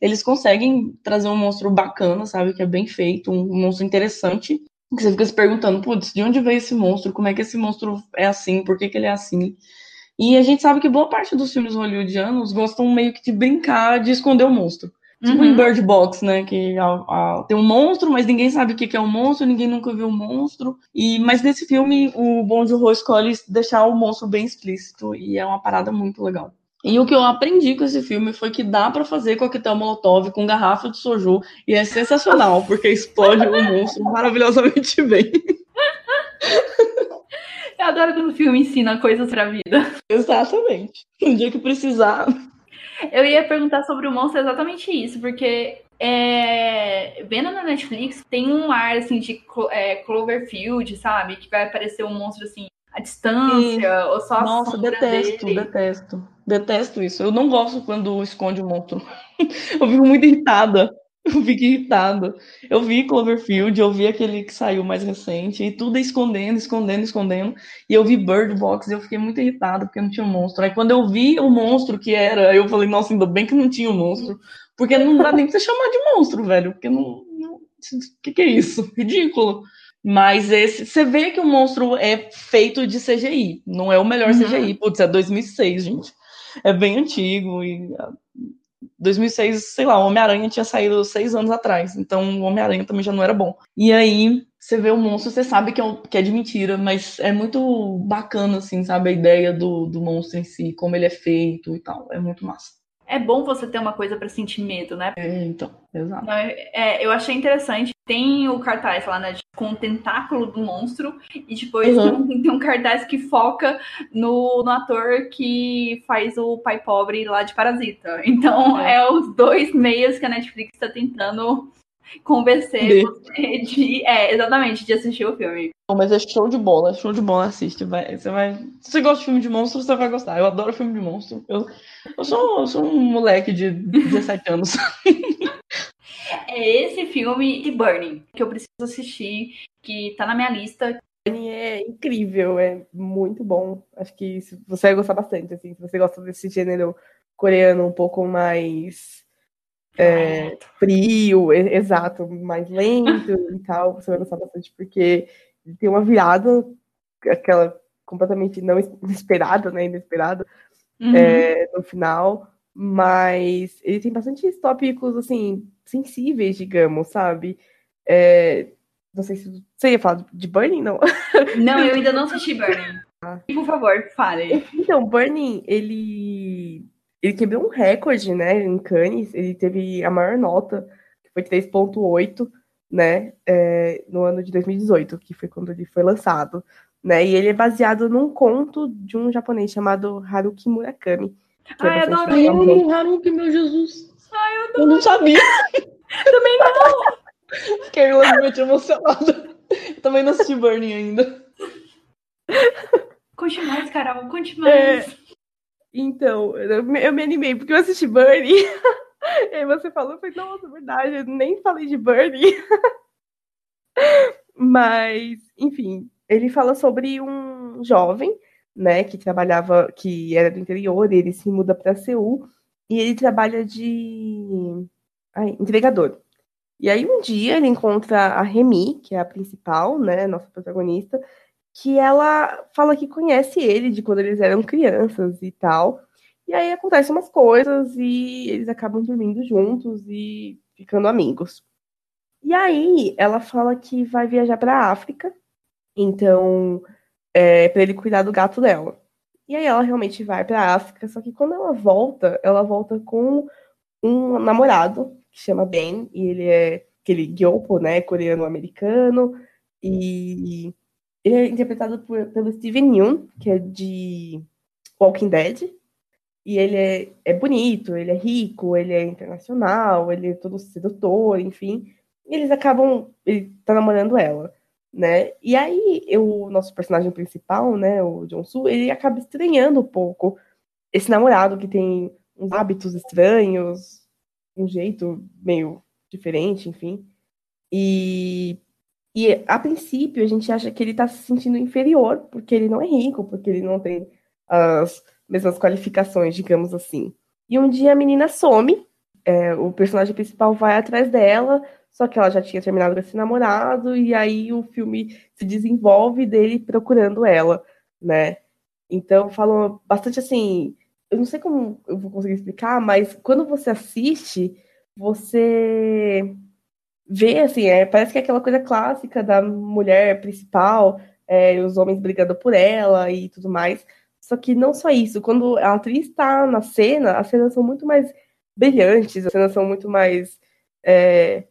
eles conseguem trazer um monstro bacana, sabe? Que é bem feito, um monstro interessante. Que você fica se perguntando, putz, de onde veio esse monstro? Como é que esse monstro é assim? Por que, que ele é assim? E a gente sabe que boa parte dos filmes hollywoodianos gostam meio que de brincar de esconder o monstro. Tipo uhum. em Bird Box, né? Que a, a, tem um monstro, mas ninguém sabe o que, que é um monstro, ninguém nunca viu um monstro. E, mas nesse filme, o Bong Joon-ho escolhe deixar o monstro bem explícito. E é uma parada muito legal. E o que eu aprendi com esse filme foi que dá para fazer coquetel molotov com garrafa de soju. E é sensacional, porque explode o monstro maravilhosamente bem.
Eu adoro quando o filme ensina coisas pra vida.
Exatamente. Um dia que precisar,
eu ia perguntar sobre o monstro exatamente isso, porque é, vendo na Netflix tem um ar assim de é, Cloverfield, sabe? Que vai aparecer um monstro assim à distância, ou só a
Nossa, detesto,
dele.
detesto. Detesto isso. Eu não gosto quando esconde o monstro. eu fico muito irritada. Eu fico irritada. Eu vi Cloverfield, eu vi aquele que saiu mais recente, e tudo escondendo, escondendo, escondendo. E eu vi Bird Box e eu fiquei muito irritada porque não tinha um monstro. Aí quando eu vi o monstro que era, eu falei, nossa, ainda bem que não tinha o um monstro. Porque não dá nem pra você chamar de monstro, velho. Porque não. O que, que é isso? Ridículo. Mas esse, você vê que o monstro é feito de CGI. Não é o melhor uhum. CGI. Putz, é 2006, gente. É bem antigo e 2006, sei lá, o Homem-Aranha tinha saído seis anos atrás, então o Homem-Aranha também já não era bom. E aí, você vê o monstro, você sabe que é, que é de mentira, mas é muito bacana, assim, sabe, a ideia do, do monstro em si, como ele é feito e tal, é muito massa
é bom você ter uma coisa para sentir medo, né?
É, então, exato. Então,
é, eu achei interessante. Tem o cartaz lá, né? Com o tentáculo do monstro. E depois uhum. tem, um, tem, um, cartaz que foca no, no, ator que faz o pai pobre lá de Parasita. Então, é, é os dois meios que a Netflix está tentando convencer de. você de. É, exatamente, de assistir o filme.
Não, mas é show de bola, show de bola, assiste. Vai, você vai. Se você gosta de filme de monstro, você vai gostar. Eu adoro filme de monstro. Eu, eu, sou, eu sou um moleque de 17 anos.
É esse filme e Burning que eu preciso assistir, que tá na minha lista.
Burning é incrível, é muito bom. Acho que você vai gostar bastante, assim, se você gosta desse gênero coreano um pouco mais é, frio, exato, mais lento e tal, você vai gostar bastante, porque tem uma virada, aquela completamente não esperada, né, inesperada, uhum. é, no final, mas ele tem bastante tópicos, assim, sensíveis, digamos, sabe? É, não sei se você ia falar de Burning, não?
Não, eu ainda não assisti Burning. Ah. Por favor, fale.
Então, Burning, ele ele quebrou um recorde, né, em Cannes, ele teve a maior nota, que foi 3.8, né, é, no ano de 2018, que foi quando ele foi lançado, né, e ele é baseado num conto de um japonês chamado Haruki Murakami.
Ai, é adoro
ele! Haruki, meu Jesus!
Ai, eu, adoro.
eu não sabia!
Também não!
Fiquei realmente emocionada. Eu também não assisti Burning ainda.
Conte mais, Carol, conte mais. É...
Então, eu me, animei, porque eu assisti Burnie. e aí você falou, eu falei, nossa, é verdade, eu nem falei de Burnie. Mas, enfim, ele fala sobre um jovem, né, que trabalhava, que era do interior, ele se muda para Seul, e ele trabalha de ai, entregador. E aí um dia ele encontra a Remy, que é a principal, né, nossa protagonista, que ela fala que conhece ele de quando eles eram crianças e tal. E aí acontecem umas coisas e eles acabam dormindo juntos e ficando amigos. E aí ela fala que vai viajar para África, então é, para ele cuidar do gato dela. E aí ela realmente vai para África, só que quando ela volta, ela volta com um namorado que chama Ben e ele é aquele gyopo, né, coreano-americano e ele é interpretado por, pelo Steven Yeun, que é de Walking Dead. E ele é, é bonito, ele é rico, ele é internacional, ele é todo sedutor, enfim. E eles acabam. Ele tá namorando ela, né? E aí, o nosso personagem principal, né, o John Su, ele acaba estranhando um pouco esse namorado que tem uns hábitos estranhos, um jeito meio diferente, enfim. E E a princípio a gente acha que ele tá se sentindo inferior porque ele não é rico, porque ele não tem as mesmas qualificações, digamos assim. E um dia a menina some, é, o personagem principal vai atrás dela, só que ela já tinha terminado com esse namorado, e aí o filme se desenvolve dele procurando ela, né? Então falou bastante assim. Eu não sei como eu vou conseguir explicar, mas quando você assiste, você vê, assim, é, parece que é aquela coisa clássica da mulher principal, é, os homens brigando por ela e tudo mais. Só que não só isso, quando a atriz está na cena, as cenas são muito mais brilhantes, as cenas são muito mais é,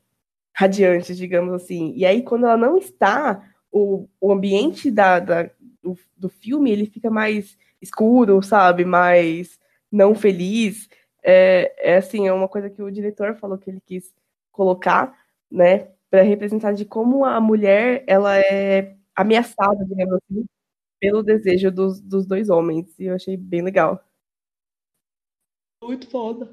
radiantes, digamos assim. E aí, quando ela não está, o, o ambiente da, da do, do filme ele fica mais escuro, sabe? Mais não feliz. É, é assim, é uma coisa que o diretor falou que ele quis colocar, né? Para representar de como a mulher ela é ameaçada, digamos assim, pelo desejo dos, dos dois homens. E eu achei bem legal.
Muito foda.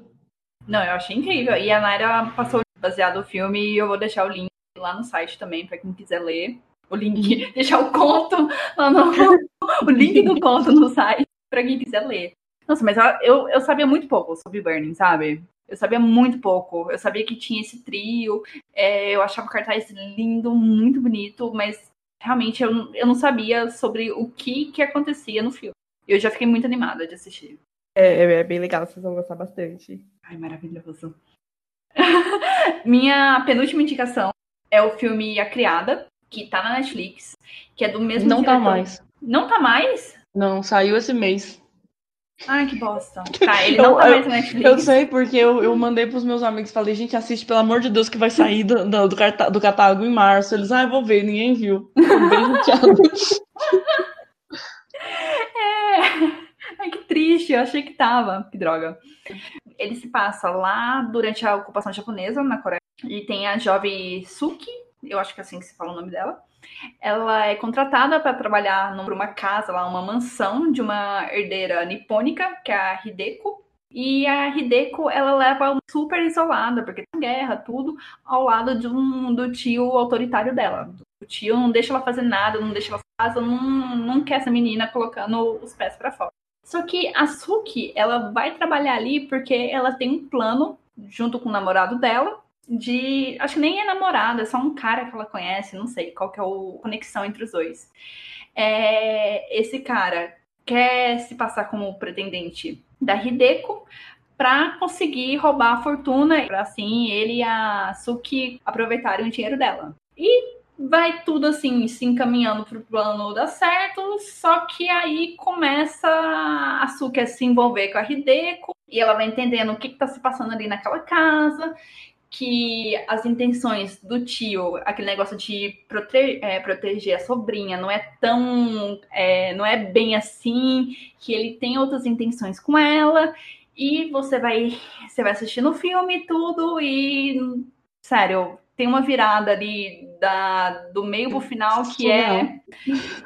Não, eu achei incrível. E a Naira passou baseado no filme e eu vou deixar o link lá no site também para quem quiser ler. O link, deixar o conto lá no, o link do conto no site para quem quiser ler. Nossa, mas eu, eu sabia muito pouco sobre Burning, sabe? Eu sabia muito pouco. Eu sabia que tinha esse trio. É, eu achava o cartaz lindo, muito bonito, mas realmente eu, eu não sabia sobre o que, que acontecia no filme. Eu já fiquei muito animada de assistir.
É, é, é bem legal, vocês vão gostar bastante.
Ai, maravilhoso. Minha penúltima indicação é o filme A Criada, que tá na Netflix, que é do mesmo
Não tá
diretor.
tá mais.
Não tá mais?
Não, saiu esse mês.
Ai, que bosta. Tá, ele não eu, tá mais na Netflix.
Eu sei, porque eu, eu mandei pros meus amigos, falei, gente, assiste, pelo amor de Deus, que vai sair do, do, do, do catálogo em março. Eles, ah, eu vou ver, ninguém viu. bem
é... Ai, que triste, eu achei que tava. Que droga. Ele se passa lá durante a ocupação japonesa na Coreia. E tem a jovem Suki, eu acho que é assim que se fala o nome dela. Ela é contratada para trabalhar numa casa, lá, uma mansão de uma herdeira nipônica, que é a Hideko. E a Hideko, ela leva super isolada, porque tem guerra, tudo, ao lado de um, do tio autoritário dela. O tio não deixa ela fazer nada, não deixa ela fazer, não, não quer essa menina colocando os pés para fora. Só que a Suki, ela vai trabalhar ali porque ela tem um plano, junto com o namorado dela, de. Acho que nem é namorada, é só um cara que ela conhece, não sei qual que é a conexão entre os dois. É, esse cara quer se passar como pretendente da Hideko para conseguir roubar a fortuna, para assim ele e a Suki aproveitarem o dinheiro dela. E vai tudo assim se encaminhando para o plano dar certo, só que aí começa a Suki a se envolver com a Hideko e ela vai entendendo o que está se passando ali naquela casa que as intenções do tio, aquele negócio de prote é, proteger a sobrinha, não é tão. É, não é bem assim, que ele tem outras intenções com ela, e você vai. Você vai assistindo o filme e tudo, e. Sério, tem uma virada ali da, do meio pro final que é.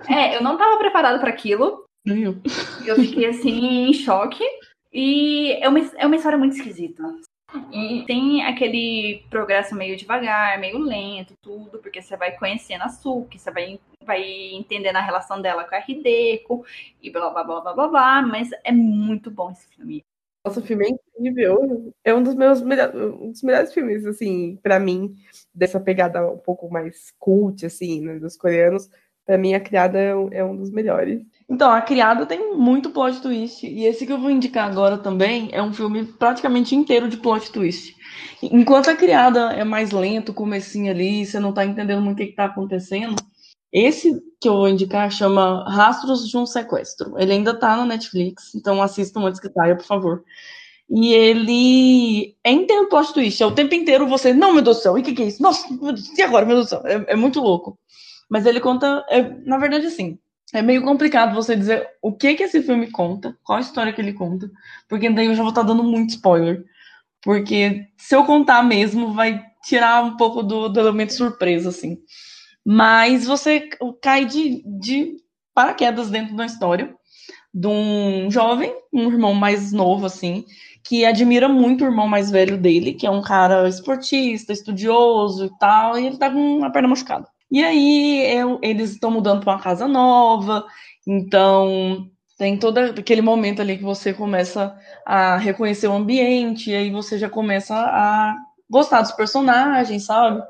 É, eu não tava preparada para aquilo. Eu fiquei assim, em choque. E é uma, é uma história muito esquisita. E tem aquele progresso meio devagar, meio lento, tudo, porque você vai conhecendo a Suki, você vai, vai entendendo a relação dela com a Hideko e blá blá blá blá blá blá, mas é muito bom esse filme.
Nossa, o filme é incrível. É um dos meus melhores, um dos melhores filmes, assim, para mim, dessa pegada um pouco mais cult, assim, né, dos coreanos. Pra mim, A Criada é um, é um dos melhores.
Então, A Criada tem muito plot twist. E esse que eu vou indicar agora também é um filme praticamente inteiro de plot twist. Enquanto A Criada é mais lento, comecinho ali, você não tá entendendo muito o que, que tá acontecendo. Esse que eu vou indicar chama Rastros de um Sequestro. Ele ainda tá na Netflix, então assistam antes que saia, por favor. E ele é inteiro plot twist. É o tempo inteiro você, não, meu Deus do céu, e o que, que é isso? Nossa, e agora, meu Deus do céu? É, é muito louco. Mas ele conta, é, na verdade, assim, é meio complicado você dizer o que que esse filme conta, qual a história que ele conta, porque daí eu já vou estar tá dando muito spoiler. Porque se eu contar mesmo, vai tirar um pouco do, do elemento surpresa, assim. Mas você cai de, de paraquedas dentro da história de um jovem, um irmão mais novo, assim, que admira muito o irmão mais velho dele, que é um cara esportista, estudioso e tal, e ele tá com a perna machucada. E aí eu, eles estão mudando para uma casa nova, então tem todo aquele momento ali que você começa a reconhecer o ambiente, e aí você já começa a gostar dos personagens, sabe?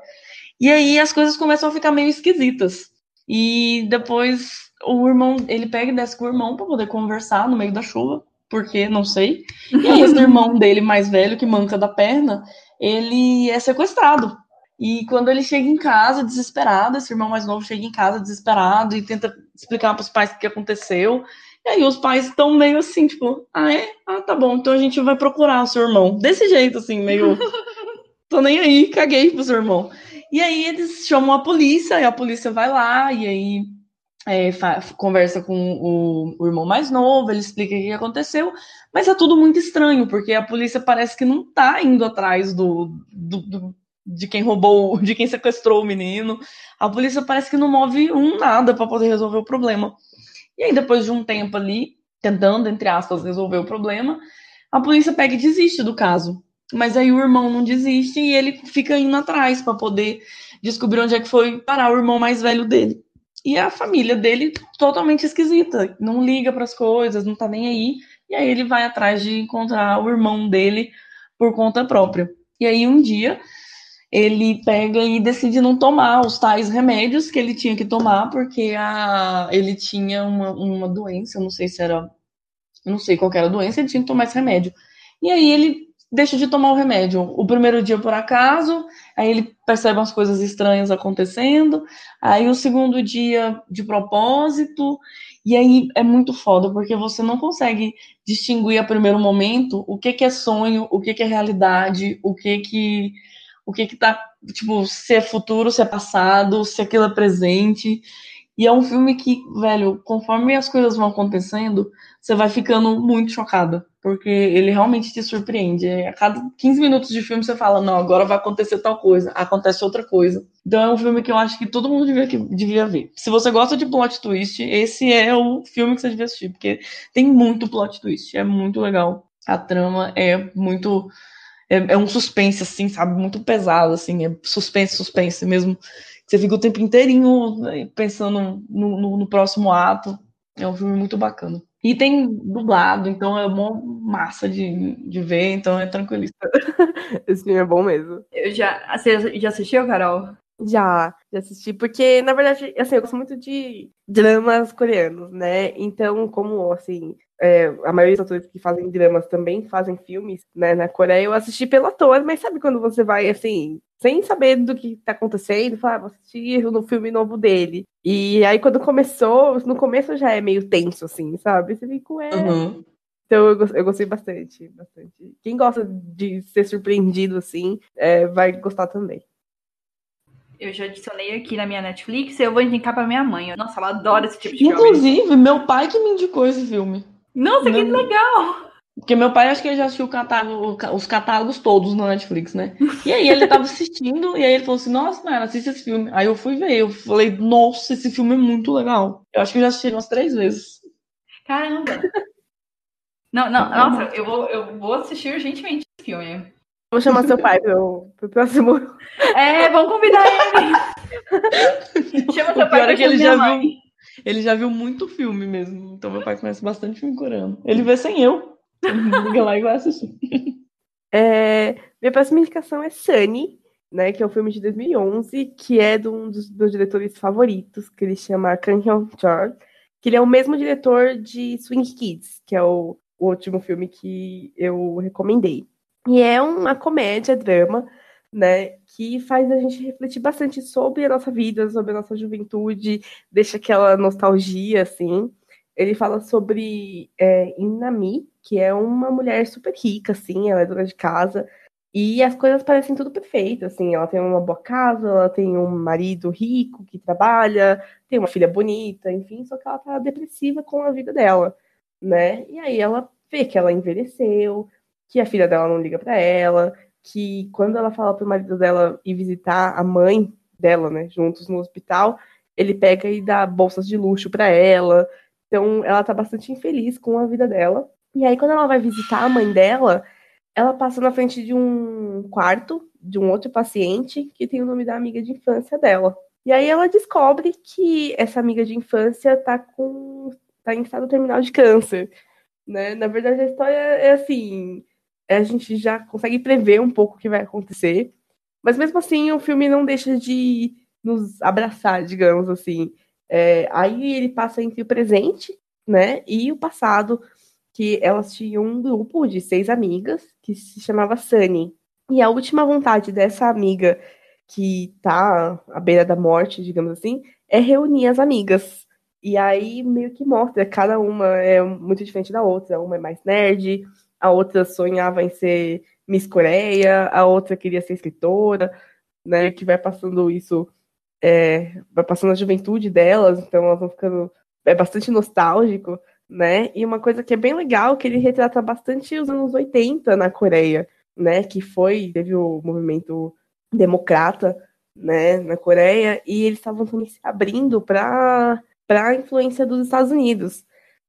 E aí as coisas começam a ficar meio esquisitas. E depois o irmão, ele pega e desce com o irmão para poder conversar no meio da chuva, porque não sei. E aí esse irmão dele mais velho, que manca da perna, ele é sequestrado. E quando ele chega em casa, desesperado, esse irmão mais novo chega em casa desesperado e tenta explicar para os pais o que aconteceu. E aí os pais estão meio assim, tipo, ah, é? Ah, tá bom, então a gente vai procurar o seu irmão. Desse jeito, assim, meio. Tô nem aí, caguei pro seu irmão. E aí eles chamam a polícia, e a polícia vai lá, e aí é, conversa com o, o, irmão mais novo, ele explica o que aconteceu, mas é tudo muito estranho, porque a polícia parece que não tá indo atrás do, do, do de quem roubou, de quem sequestrou o menino. A polícia parece que não move um nada para poder resolver o problema. E aí, depois de um tempo ali, tentando, entre aspas, resolver o problema, a polícia pega e desiste do caso. Mas aí o irmão não desiste e ele fica indo atrás para poder descobrir onde é que foi parar o irmão mais velho dele. E a família dele totalmente esquisita, não liga para as coisas, não tá nem aí. E aí ele vai atrás de encontrar o irmão dele por conta própria. E aí um dia ele pega e decide não tomar os tais remédios que ele tinha que tomar, porque a, ele tinha uma, uma doença, não sei se era. Não sei qual era a doença, ele tinha que tomar esse remédio. E aí ele deixa de tomar o remédio. O primeiro dia por acaso, aí ele percebe umas coisas estranhas acontecendo, aí o segundo dia de propósito, e aí é muito foda, porque você não consegue distinguir a primeiro momento o que, que é sonho, o que, que é realidade, o que que o que que tá, tipo, se é futuro, se é passado, se aquilo é presente. E é um filme que, velho, conforme as coisas vão acontecendo, você vai ficando muito chocada, porque ele realmente te surpreende. A cada 15 minutos de filme você fala, não, agora vai acontecer tal coisa, acontece outra coisa. Então é um filme que eu acho que todo mundo devia, devia ver. Se você gosta de plot twist, esse é o filme que você devia assistir, porque tem muito plot twist, é muito legal. A trama é muito é, é, um suspense, assim, sabe? Muito pesado, assim. É suspense, suspense mesmo. Você fica o tempo inteirinho né, pensando no, no, no próximo ato. É um filme muito bacana. E tem dublado, então é uma massa de, de ver, então é tranquilista.
Esse filme é bom mesmo.
Eu já. Você já assistiu, Carol?
Já, já assisti, porque, na verdade, assim, eu gosto muito de dramas coreanos, né? Então, como, assim, é, a maioria dos atores que fazem dramas também fazem filmes, né, na Coreia, eu assisti pelo ator, mas sabe quando você vai, assim, sem saber do que tá acontecendo, fala, ah, vou assistir no filme novo dele. E aí, quando começou, no começo já é meio tenso, assim, sabe? Você fica, ué... Uhum. Então eu, eu gostei bastante, bastante. Quem gosta de ser surpreendido, assim, é, vai gostar também.
Eu já adicionei aqui na minha Netflix e eu vou indicar pra minha mãe. Nossa, ela adora esse tipo de
Inclusive, filme. Inclusive, meu pai que me indicou esse filme.
Nossa, que legal!
Porque meu pai acho que ele já assistiu catálogo, os catálogos todos no Netflix, né? E aí ele tava assistindo, e aí ele falou assim, nossa, mano, assiste esse filme. Aí eu fui ver, eu falei, nossa, esse filme é muito legal. Eu acho que eu já assisti umas três vezes.
Caramba! Não, não, nossa, eu vou, eu vou assistir urgentemente esse filme.
Vou chamar seu pai pro, pro próximo.
É, vamos convidar ele.
Chama seu pai. Pior é que ele já viu. Ele já viu muito filme mesmo. Então meu pai conhece bastante filme coreano. Ele vê sem eu. Liga lá e vai assistir.
É, minha próxima indicação é Sunny, né, que é um filme de 2011, que é de um dos meus diretores favoritos, que ele chama Kang Hyun-chol, que ele é o mesmo diretor de Swing Kids, que é o, o último filme que eu recomendei. E é uma comédia, drama, né, que faz a gente refletir bastante sobre a nossa vida, sobre a nossa juventude, deixa aquela nostalgia, assim. Ele fala sobre é, Inami, que é uma mulher super rica, assim, ela é dona de casa, e as coisas parecem tudo perfeito, assim, ela tem uma boa casa, ela tem um marido rico que trabalha, tem uma filha bonita, enfim, só que ela tá depressiva com a vida dela, né? E aí ela vê que ela envelheceu, que a filha dela não liga para ela, que quando ela fala pro marido dela ir visitar a mãe dela, né, juntos no hospital, ele pega e dá bolsas de luxo para ela. Então, ela tá bastante infeliz com a vida dela. E aí, quando ela vai visitar a mãe dela, ela passa na frente de um quarto de um outro paciente que tem o nome da amiga de infância dela. E aí ela descobre que essa amiga de infância tá com tá em estado terminal de câncer, né? Na verdade a história é assim, a gente já consegue prever um pouco o que vai acontecer, mas mesmo assim o filme não deixa de nos abraçar, digamos assim. É, aí ele passa entre o presente, né, e o passado, que elas tinham um grupo de seis amigas que se chamava Sunny. E a última vontade dessa amiga que tá à beira da morte, digamos assim, é reunir as amigas. E aí meio que mostra, cada uma é muito diferente da outra. Uma é mais nerd, a outra sonhava em ser Miss Coreia, a outra queria ser escritora, né? Que vai passando isso, é, vai passando a juventude delas, então elas vão ficando. É bastante nostálgico, né? E uma coisa que é bem legal, que ele retrata bastante os anos 80 na Coreia, né? Que foi, teve o movimento democrata, né, na Coreia, e eles estavam se abrindo para a influência dos Estados Unidos,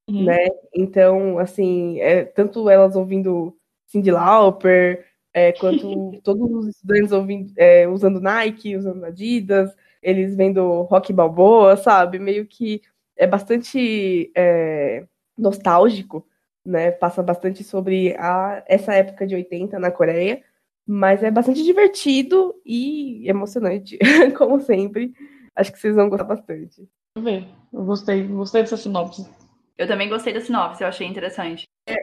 uhum. né? Então, assim, é, tanto elas ouvindo Cyndi Lauper, é, quanto todos os estudantes ouvindo, é, usando Nike, usando Adidas, eles vendo Rock Balboa, sabe? Meio que é bastante é, nostálgico, né? Passa bastante sobre a, essa época de 80 na Coreia, mas é bastante divertido e emocionante, como sempre. Acho que vocês vão gostar bastante.
Vou ver. Eu gostei, gostei dessa sinopse.
Eu também gostei da sinopse, eu achei interessante.
É,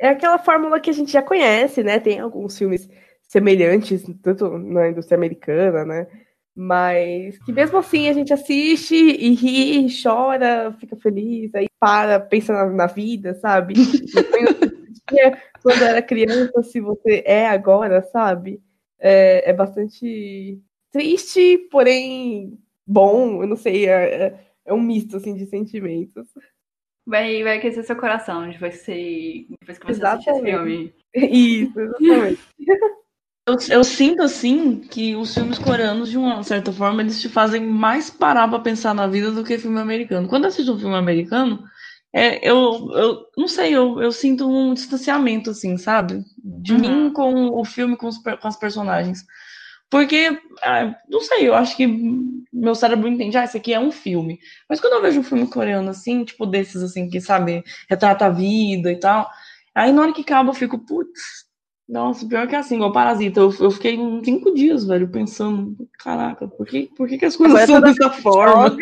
é aquela fórmula que a gente já conhece, né? Tem alguns filmes semelhantes, tanto na indústria americana, né? Mas que mesmo assim a gente assiste e ri, chora, fica feliz, aí para, pensa na, na vida, sabe? quando era criança, se você é agora, sabe? É, é bastante triste, porém bom, eu não sei, é, é, é um misto assim de sentimentos.
Vai, vai aquecer seu coração depois que você, depois que você exatamente. assistir esse filme.
Isso, exatamente.
Eu, eu, sinto assim que os filmes coreanos, de uma certa forma, eles te fazem mais parar pra pensar na vida do que filme americano. Quando eu assisto um filme americano, é, eu, eu não sei, eu, eu sinto um distanciamento, assim, sabe? De uhum. mim com o filme, com, os, com as personagens. Porque, ah, não sei, eu acho que meu cérebro entende, ah, isso aqui é um filme. Mas quando eu vejo um filme coreano assim, tipo desses assim, que, sabe, retrata a vida e tal, aí na hora que acaba eu fico, putz, nossa, pior que assim, igual Parasita. Eu, eu fiquei uns cinco dias, velho, pensando, caraca, por que, por que, que as coisas são dessa forma?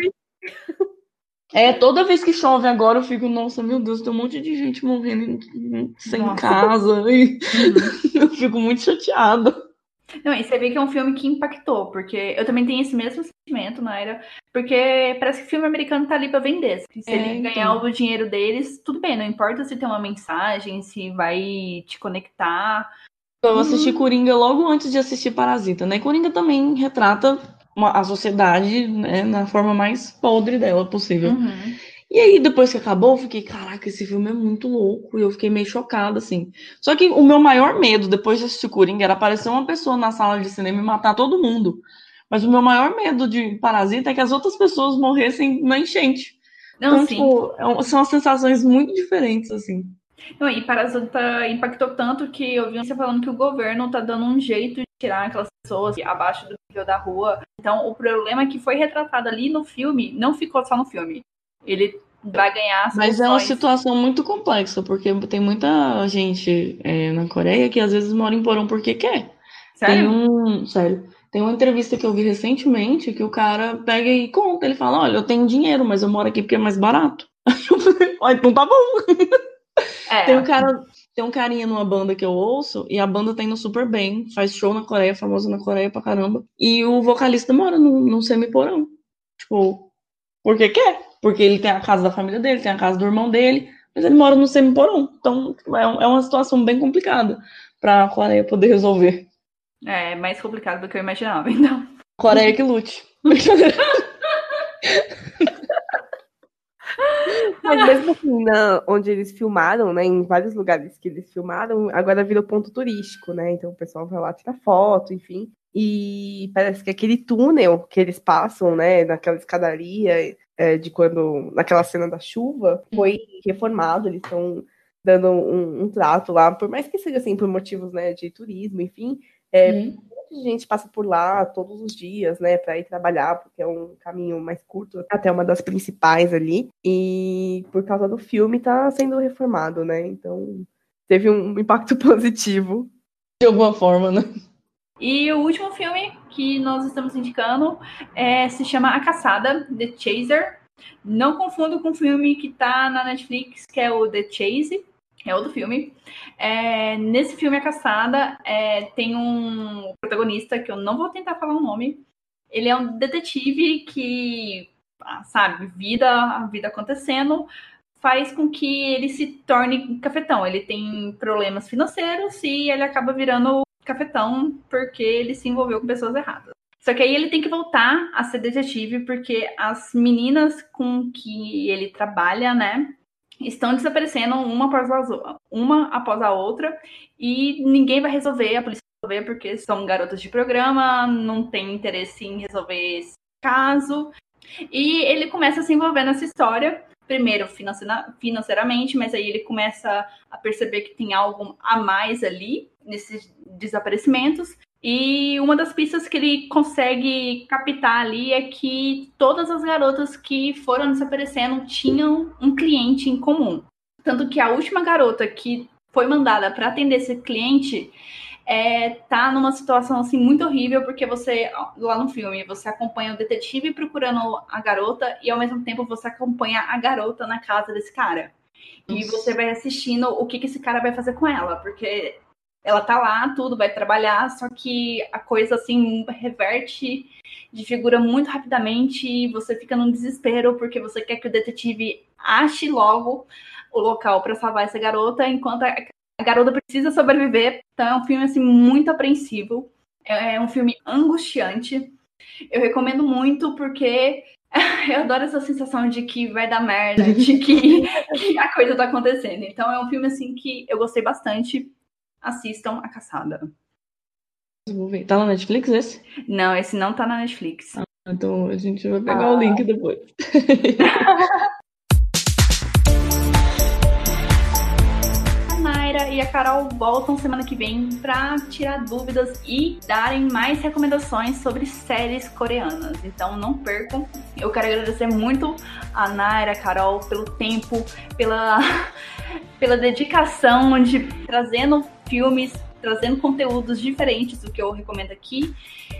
É, toda vez que chove agora eu fico, nossa, meu Deus, tem um monte de gente morrendo sem nossa. casa. E uhum. eu fico muito chateada.
Não, e você vê que é um filme que impactou, porque eu também tenho esse mesmo sentimento, Naira, porque parece que o filme americano tá ali pra vender. Se é, ele então. ganhar o dinheiro deles, tudo bem, não importa se tem uma mensagem, se vai te conectar.
Eu assisti hum. Coringa logo antes de assistir Parasita, né? Coringa também retrata uma, a sociedade né, na forma mais podre dela possível. Uhum. E aí, depois que acabou, eu fiquei, caraca, esse filme é muito louco. E eu fiquei meio chocada, assim. Só que o meu maior medo, depois de assistir Coringa, era aparecer uma pessoa na sala de cinema e matar todo mundo. Mas o meu maior medo de Parasita é que as outras pessoas morressem na enchente. Não, então, sim. Tipo, é são sensações muito diferentes, assim.
Não, e Parasita impactou tanto que eu vi você falando que o governo tá dando um jeito de tirar aquelas pessoas abaixo do nível da rua. Então, o problema que foi retratado ali no filme, não ficou só no filme. Ele vai ganhar.
Mas é uma situação muito complexa, porque tem muita gente é, na Coreia que às vezes mora em porão porque quer. Sério? Tem um. Sério. Tem uma entrevista que eu vi recentemente que o cara pega e conta. Ele fala: Olha, eu tenho dinheiro, mas eu moro aqui porque é mais barato. Olha, então tá bom. É. Tem um cara. Tem um carinha numa banda que eu ouço e a banda tá indo super bem, faz show na Coreia, famosa na Coreia pra caramba. E o vocalista mora num, num semi-porão. Tipo, porque quer porque ele tem a casa da família dele, tem a casa do irmão dele, mas ele mora no semi-porão. Então é, é uma situação bem complicada para a Coreia poder resolver.
É, mais complicado do que eu imaginava, então.
Coreia que lute.
Mas mesmo assim, na, onde eles filmaram, né, em vários lugares que eles filmaram, agora virou ponto turístico, né? Então o pessoal vai lá tirar foto, enfim. E parece que aquele túnel que eles passam, né, naquela escadaria, é, de quando, naquela cena da chuva, foi reformado, eles estão dando um, um, trato lá, por mais que seja assim, por motivos né, de turismo, enfim, é, uhum. muita gente passa por lá todos os dias, né, para ir trabalhar, porque é um caminho mais curto até uma das principais ali, e por causa do filme tá sendo reformado, né, então teve um impacto positivo.
De alguma forma, né?
E o último filme que nós estamos indicando é, se chama A Caçada, The Chaser. Não confundo com o filme que está na Netflix, que é o The Chase, é outro filme. É, nesse filme A Caçada é, tem um protagonista que eu não vou tentar falar o nome. Ele é um detetive que, ah, sabe, vida, a vida acontecendo, faz com que ele se torne cafetão. Ele tem problemas financeiros e ele acaba virando cafetão porque ele se envolveu com pessoas erradas. Só que aí ele tem que voltar a ser detetive porque as meninas com que ele trabalha, né, estão desaparecendo uma após a, uma após a outra e ninguém vai resolver, a polícia vai resolver porque são garotas de programa, não tem interesse em resolver esse caso. E ele começa a se envolver nessa história primeiro financeiramente, mas aí ele começa a perceber que tem algo a mais ali nesses desaparecimentos. E uma das pistas que ele consegue captar ali é que todas as garotas que foram desaparecendo tinham um cliente em comum. Tanto que a última garota que foi mandada para atender esse cliente é, tá numa situação assim muito horrível, porque você, lá no filme, você acompanha o detetive procurando a garota e ao mesmo tempo você acompanha a garota na casa desse cara. E você vai assistindo o que, que esse cara vai fazer com ela, porque ela tá lá, tudo, vai trabalhar, só que a coisa assim reverte de figura muito rapidamente e você fica num desespero porque você quer que o detetive ache logo o local para salvar essa garota, enquanto a garota precisa sobreviver. Então é um filme assim muito apreensivo. É, é um filme angustiante. Eu recomendo muito porque eu adoro essa sensação de que vai dar merda, de que, que, a coisa tá acontecendo. Então é um filme assim que eu gostei bastante. Assistam A Caçada.
Vou ver. Tá na Netflix esse?
Não, esse não tá na Netflix.
Ah, então a gente vai pegar ah. o link depois.
e a Carol voltam semana que vem para tirar dúvidas e darem mais recomendações sobre séries coreanas. Então não percam. Eu quero agradecer muito a Naira, a Carol, pelo tempo, pela, pela dedicação de trazendo filmes, trazendo conteúdos diferentes do que eu recomendo aqui.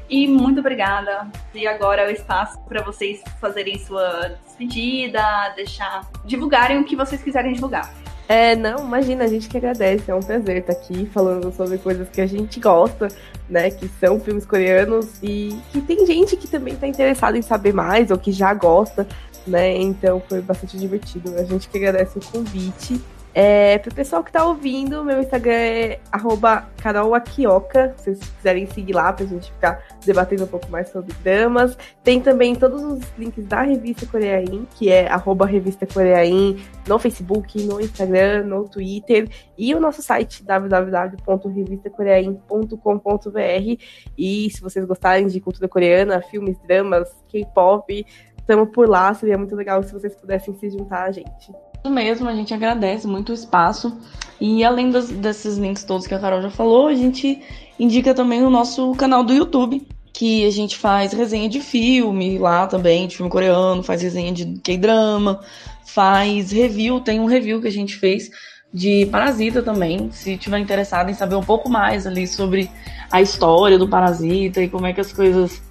E muito obrigada. E agora é o espaço para vocês fazerem sua despedida, deixar divulgarem o que vocês quiserem divulgar.
É, não, imagina, a gente que agradece, é um prazer estar aqui falando sobre coisas que a gente gosta, né, que são filmes coreanos e que tem gente que também está interessada em saber mais ou que já gosta, né, então foi bastante divertido. A gente que agradece o convite é, pro pessoal que tá ouvindo, meu Instagram é carolakioka, se vocês quiserem seguir lá pra gente ficar debatendo um pouco mais sobre dramas. Tem também todos os links da revista Coreain, que é revista Coreain, no Facebook, no Instagram, no Twitter, e o nosso site www.revistacoreain.com.br. E se vocês gostarem de cultura coreana, filmes, dramas, K-pop, estamos por lá, seria muito legal se vocês pudessem se juntar a gente.
Isso mesmo, a gente agradece muito o espaço. E além dos, desses links todos que a Carol já falou, a gente indica também o nosso canal do YouTube, que a gente faz resenha de filme lá também, de filme coreano, faz resenha de K-drama, faz review, tem um review que a gente fez de Parasita também, se tiver interessado em saber um pouco mais ali sobre a história do Parasita e como é que as coisas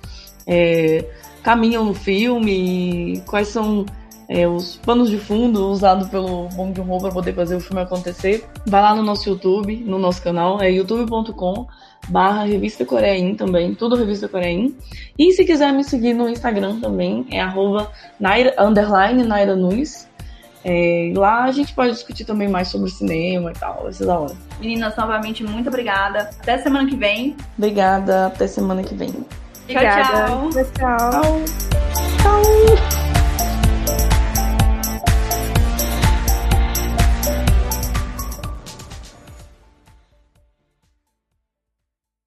é, caminham no filme, quais são é, os panos de fundo usados pelo Bong Joon-ho para poder fazer o filme acontecer, vai lá no nosso YouTube, no nosso canal, é youtube.com barra Revista Coreain também, tudo Revista Coreain. E se quiser me seguir no Instagram também, é arroba Naira, underline Naira Nunes. É, lá a gente pode discutir também mais sobre cinema e tal, vai ser da hora.
Meninas, novamente, muito obrigada. Até semana que vem.
Obrigada, até semana que vem.
Obrigada. tchau.
Tchau. tchau. tchau.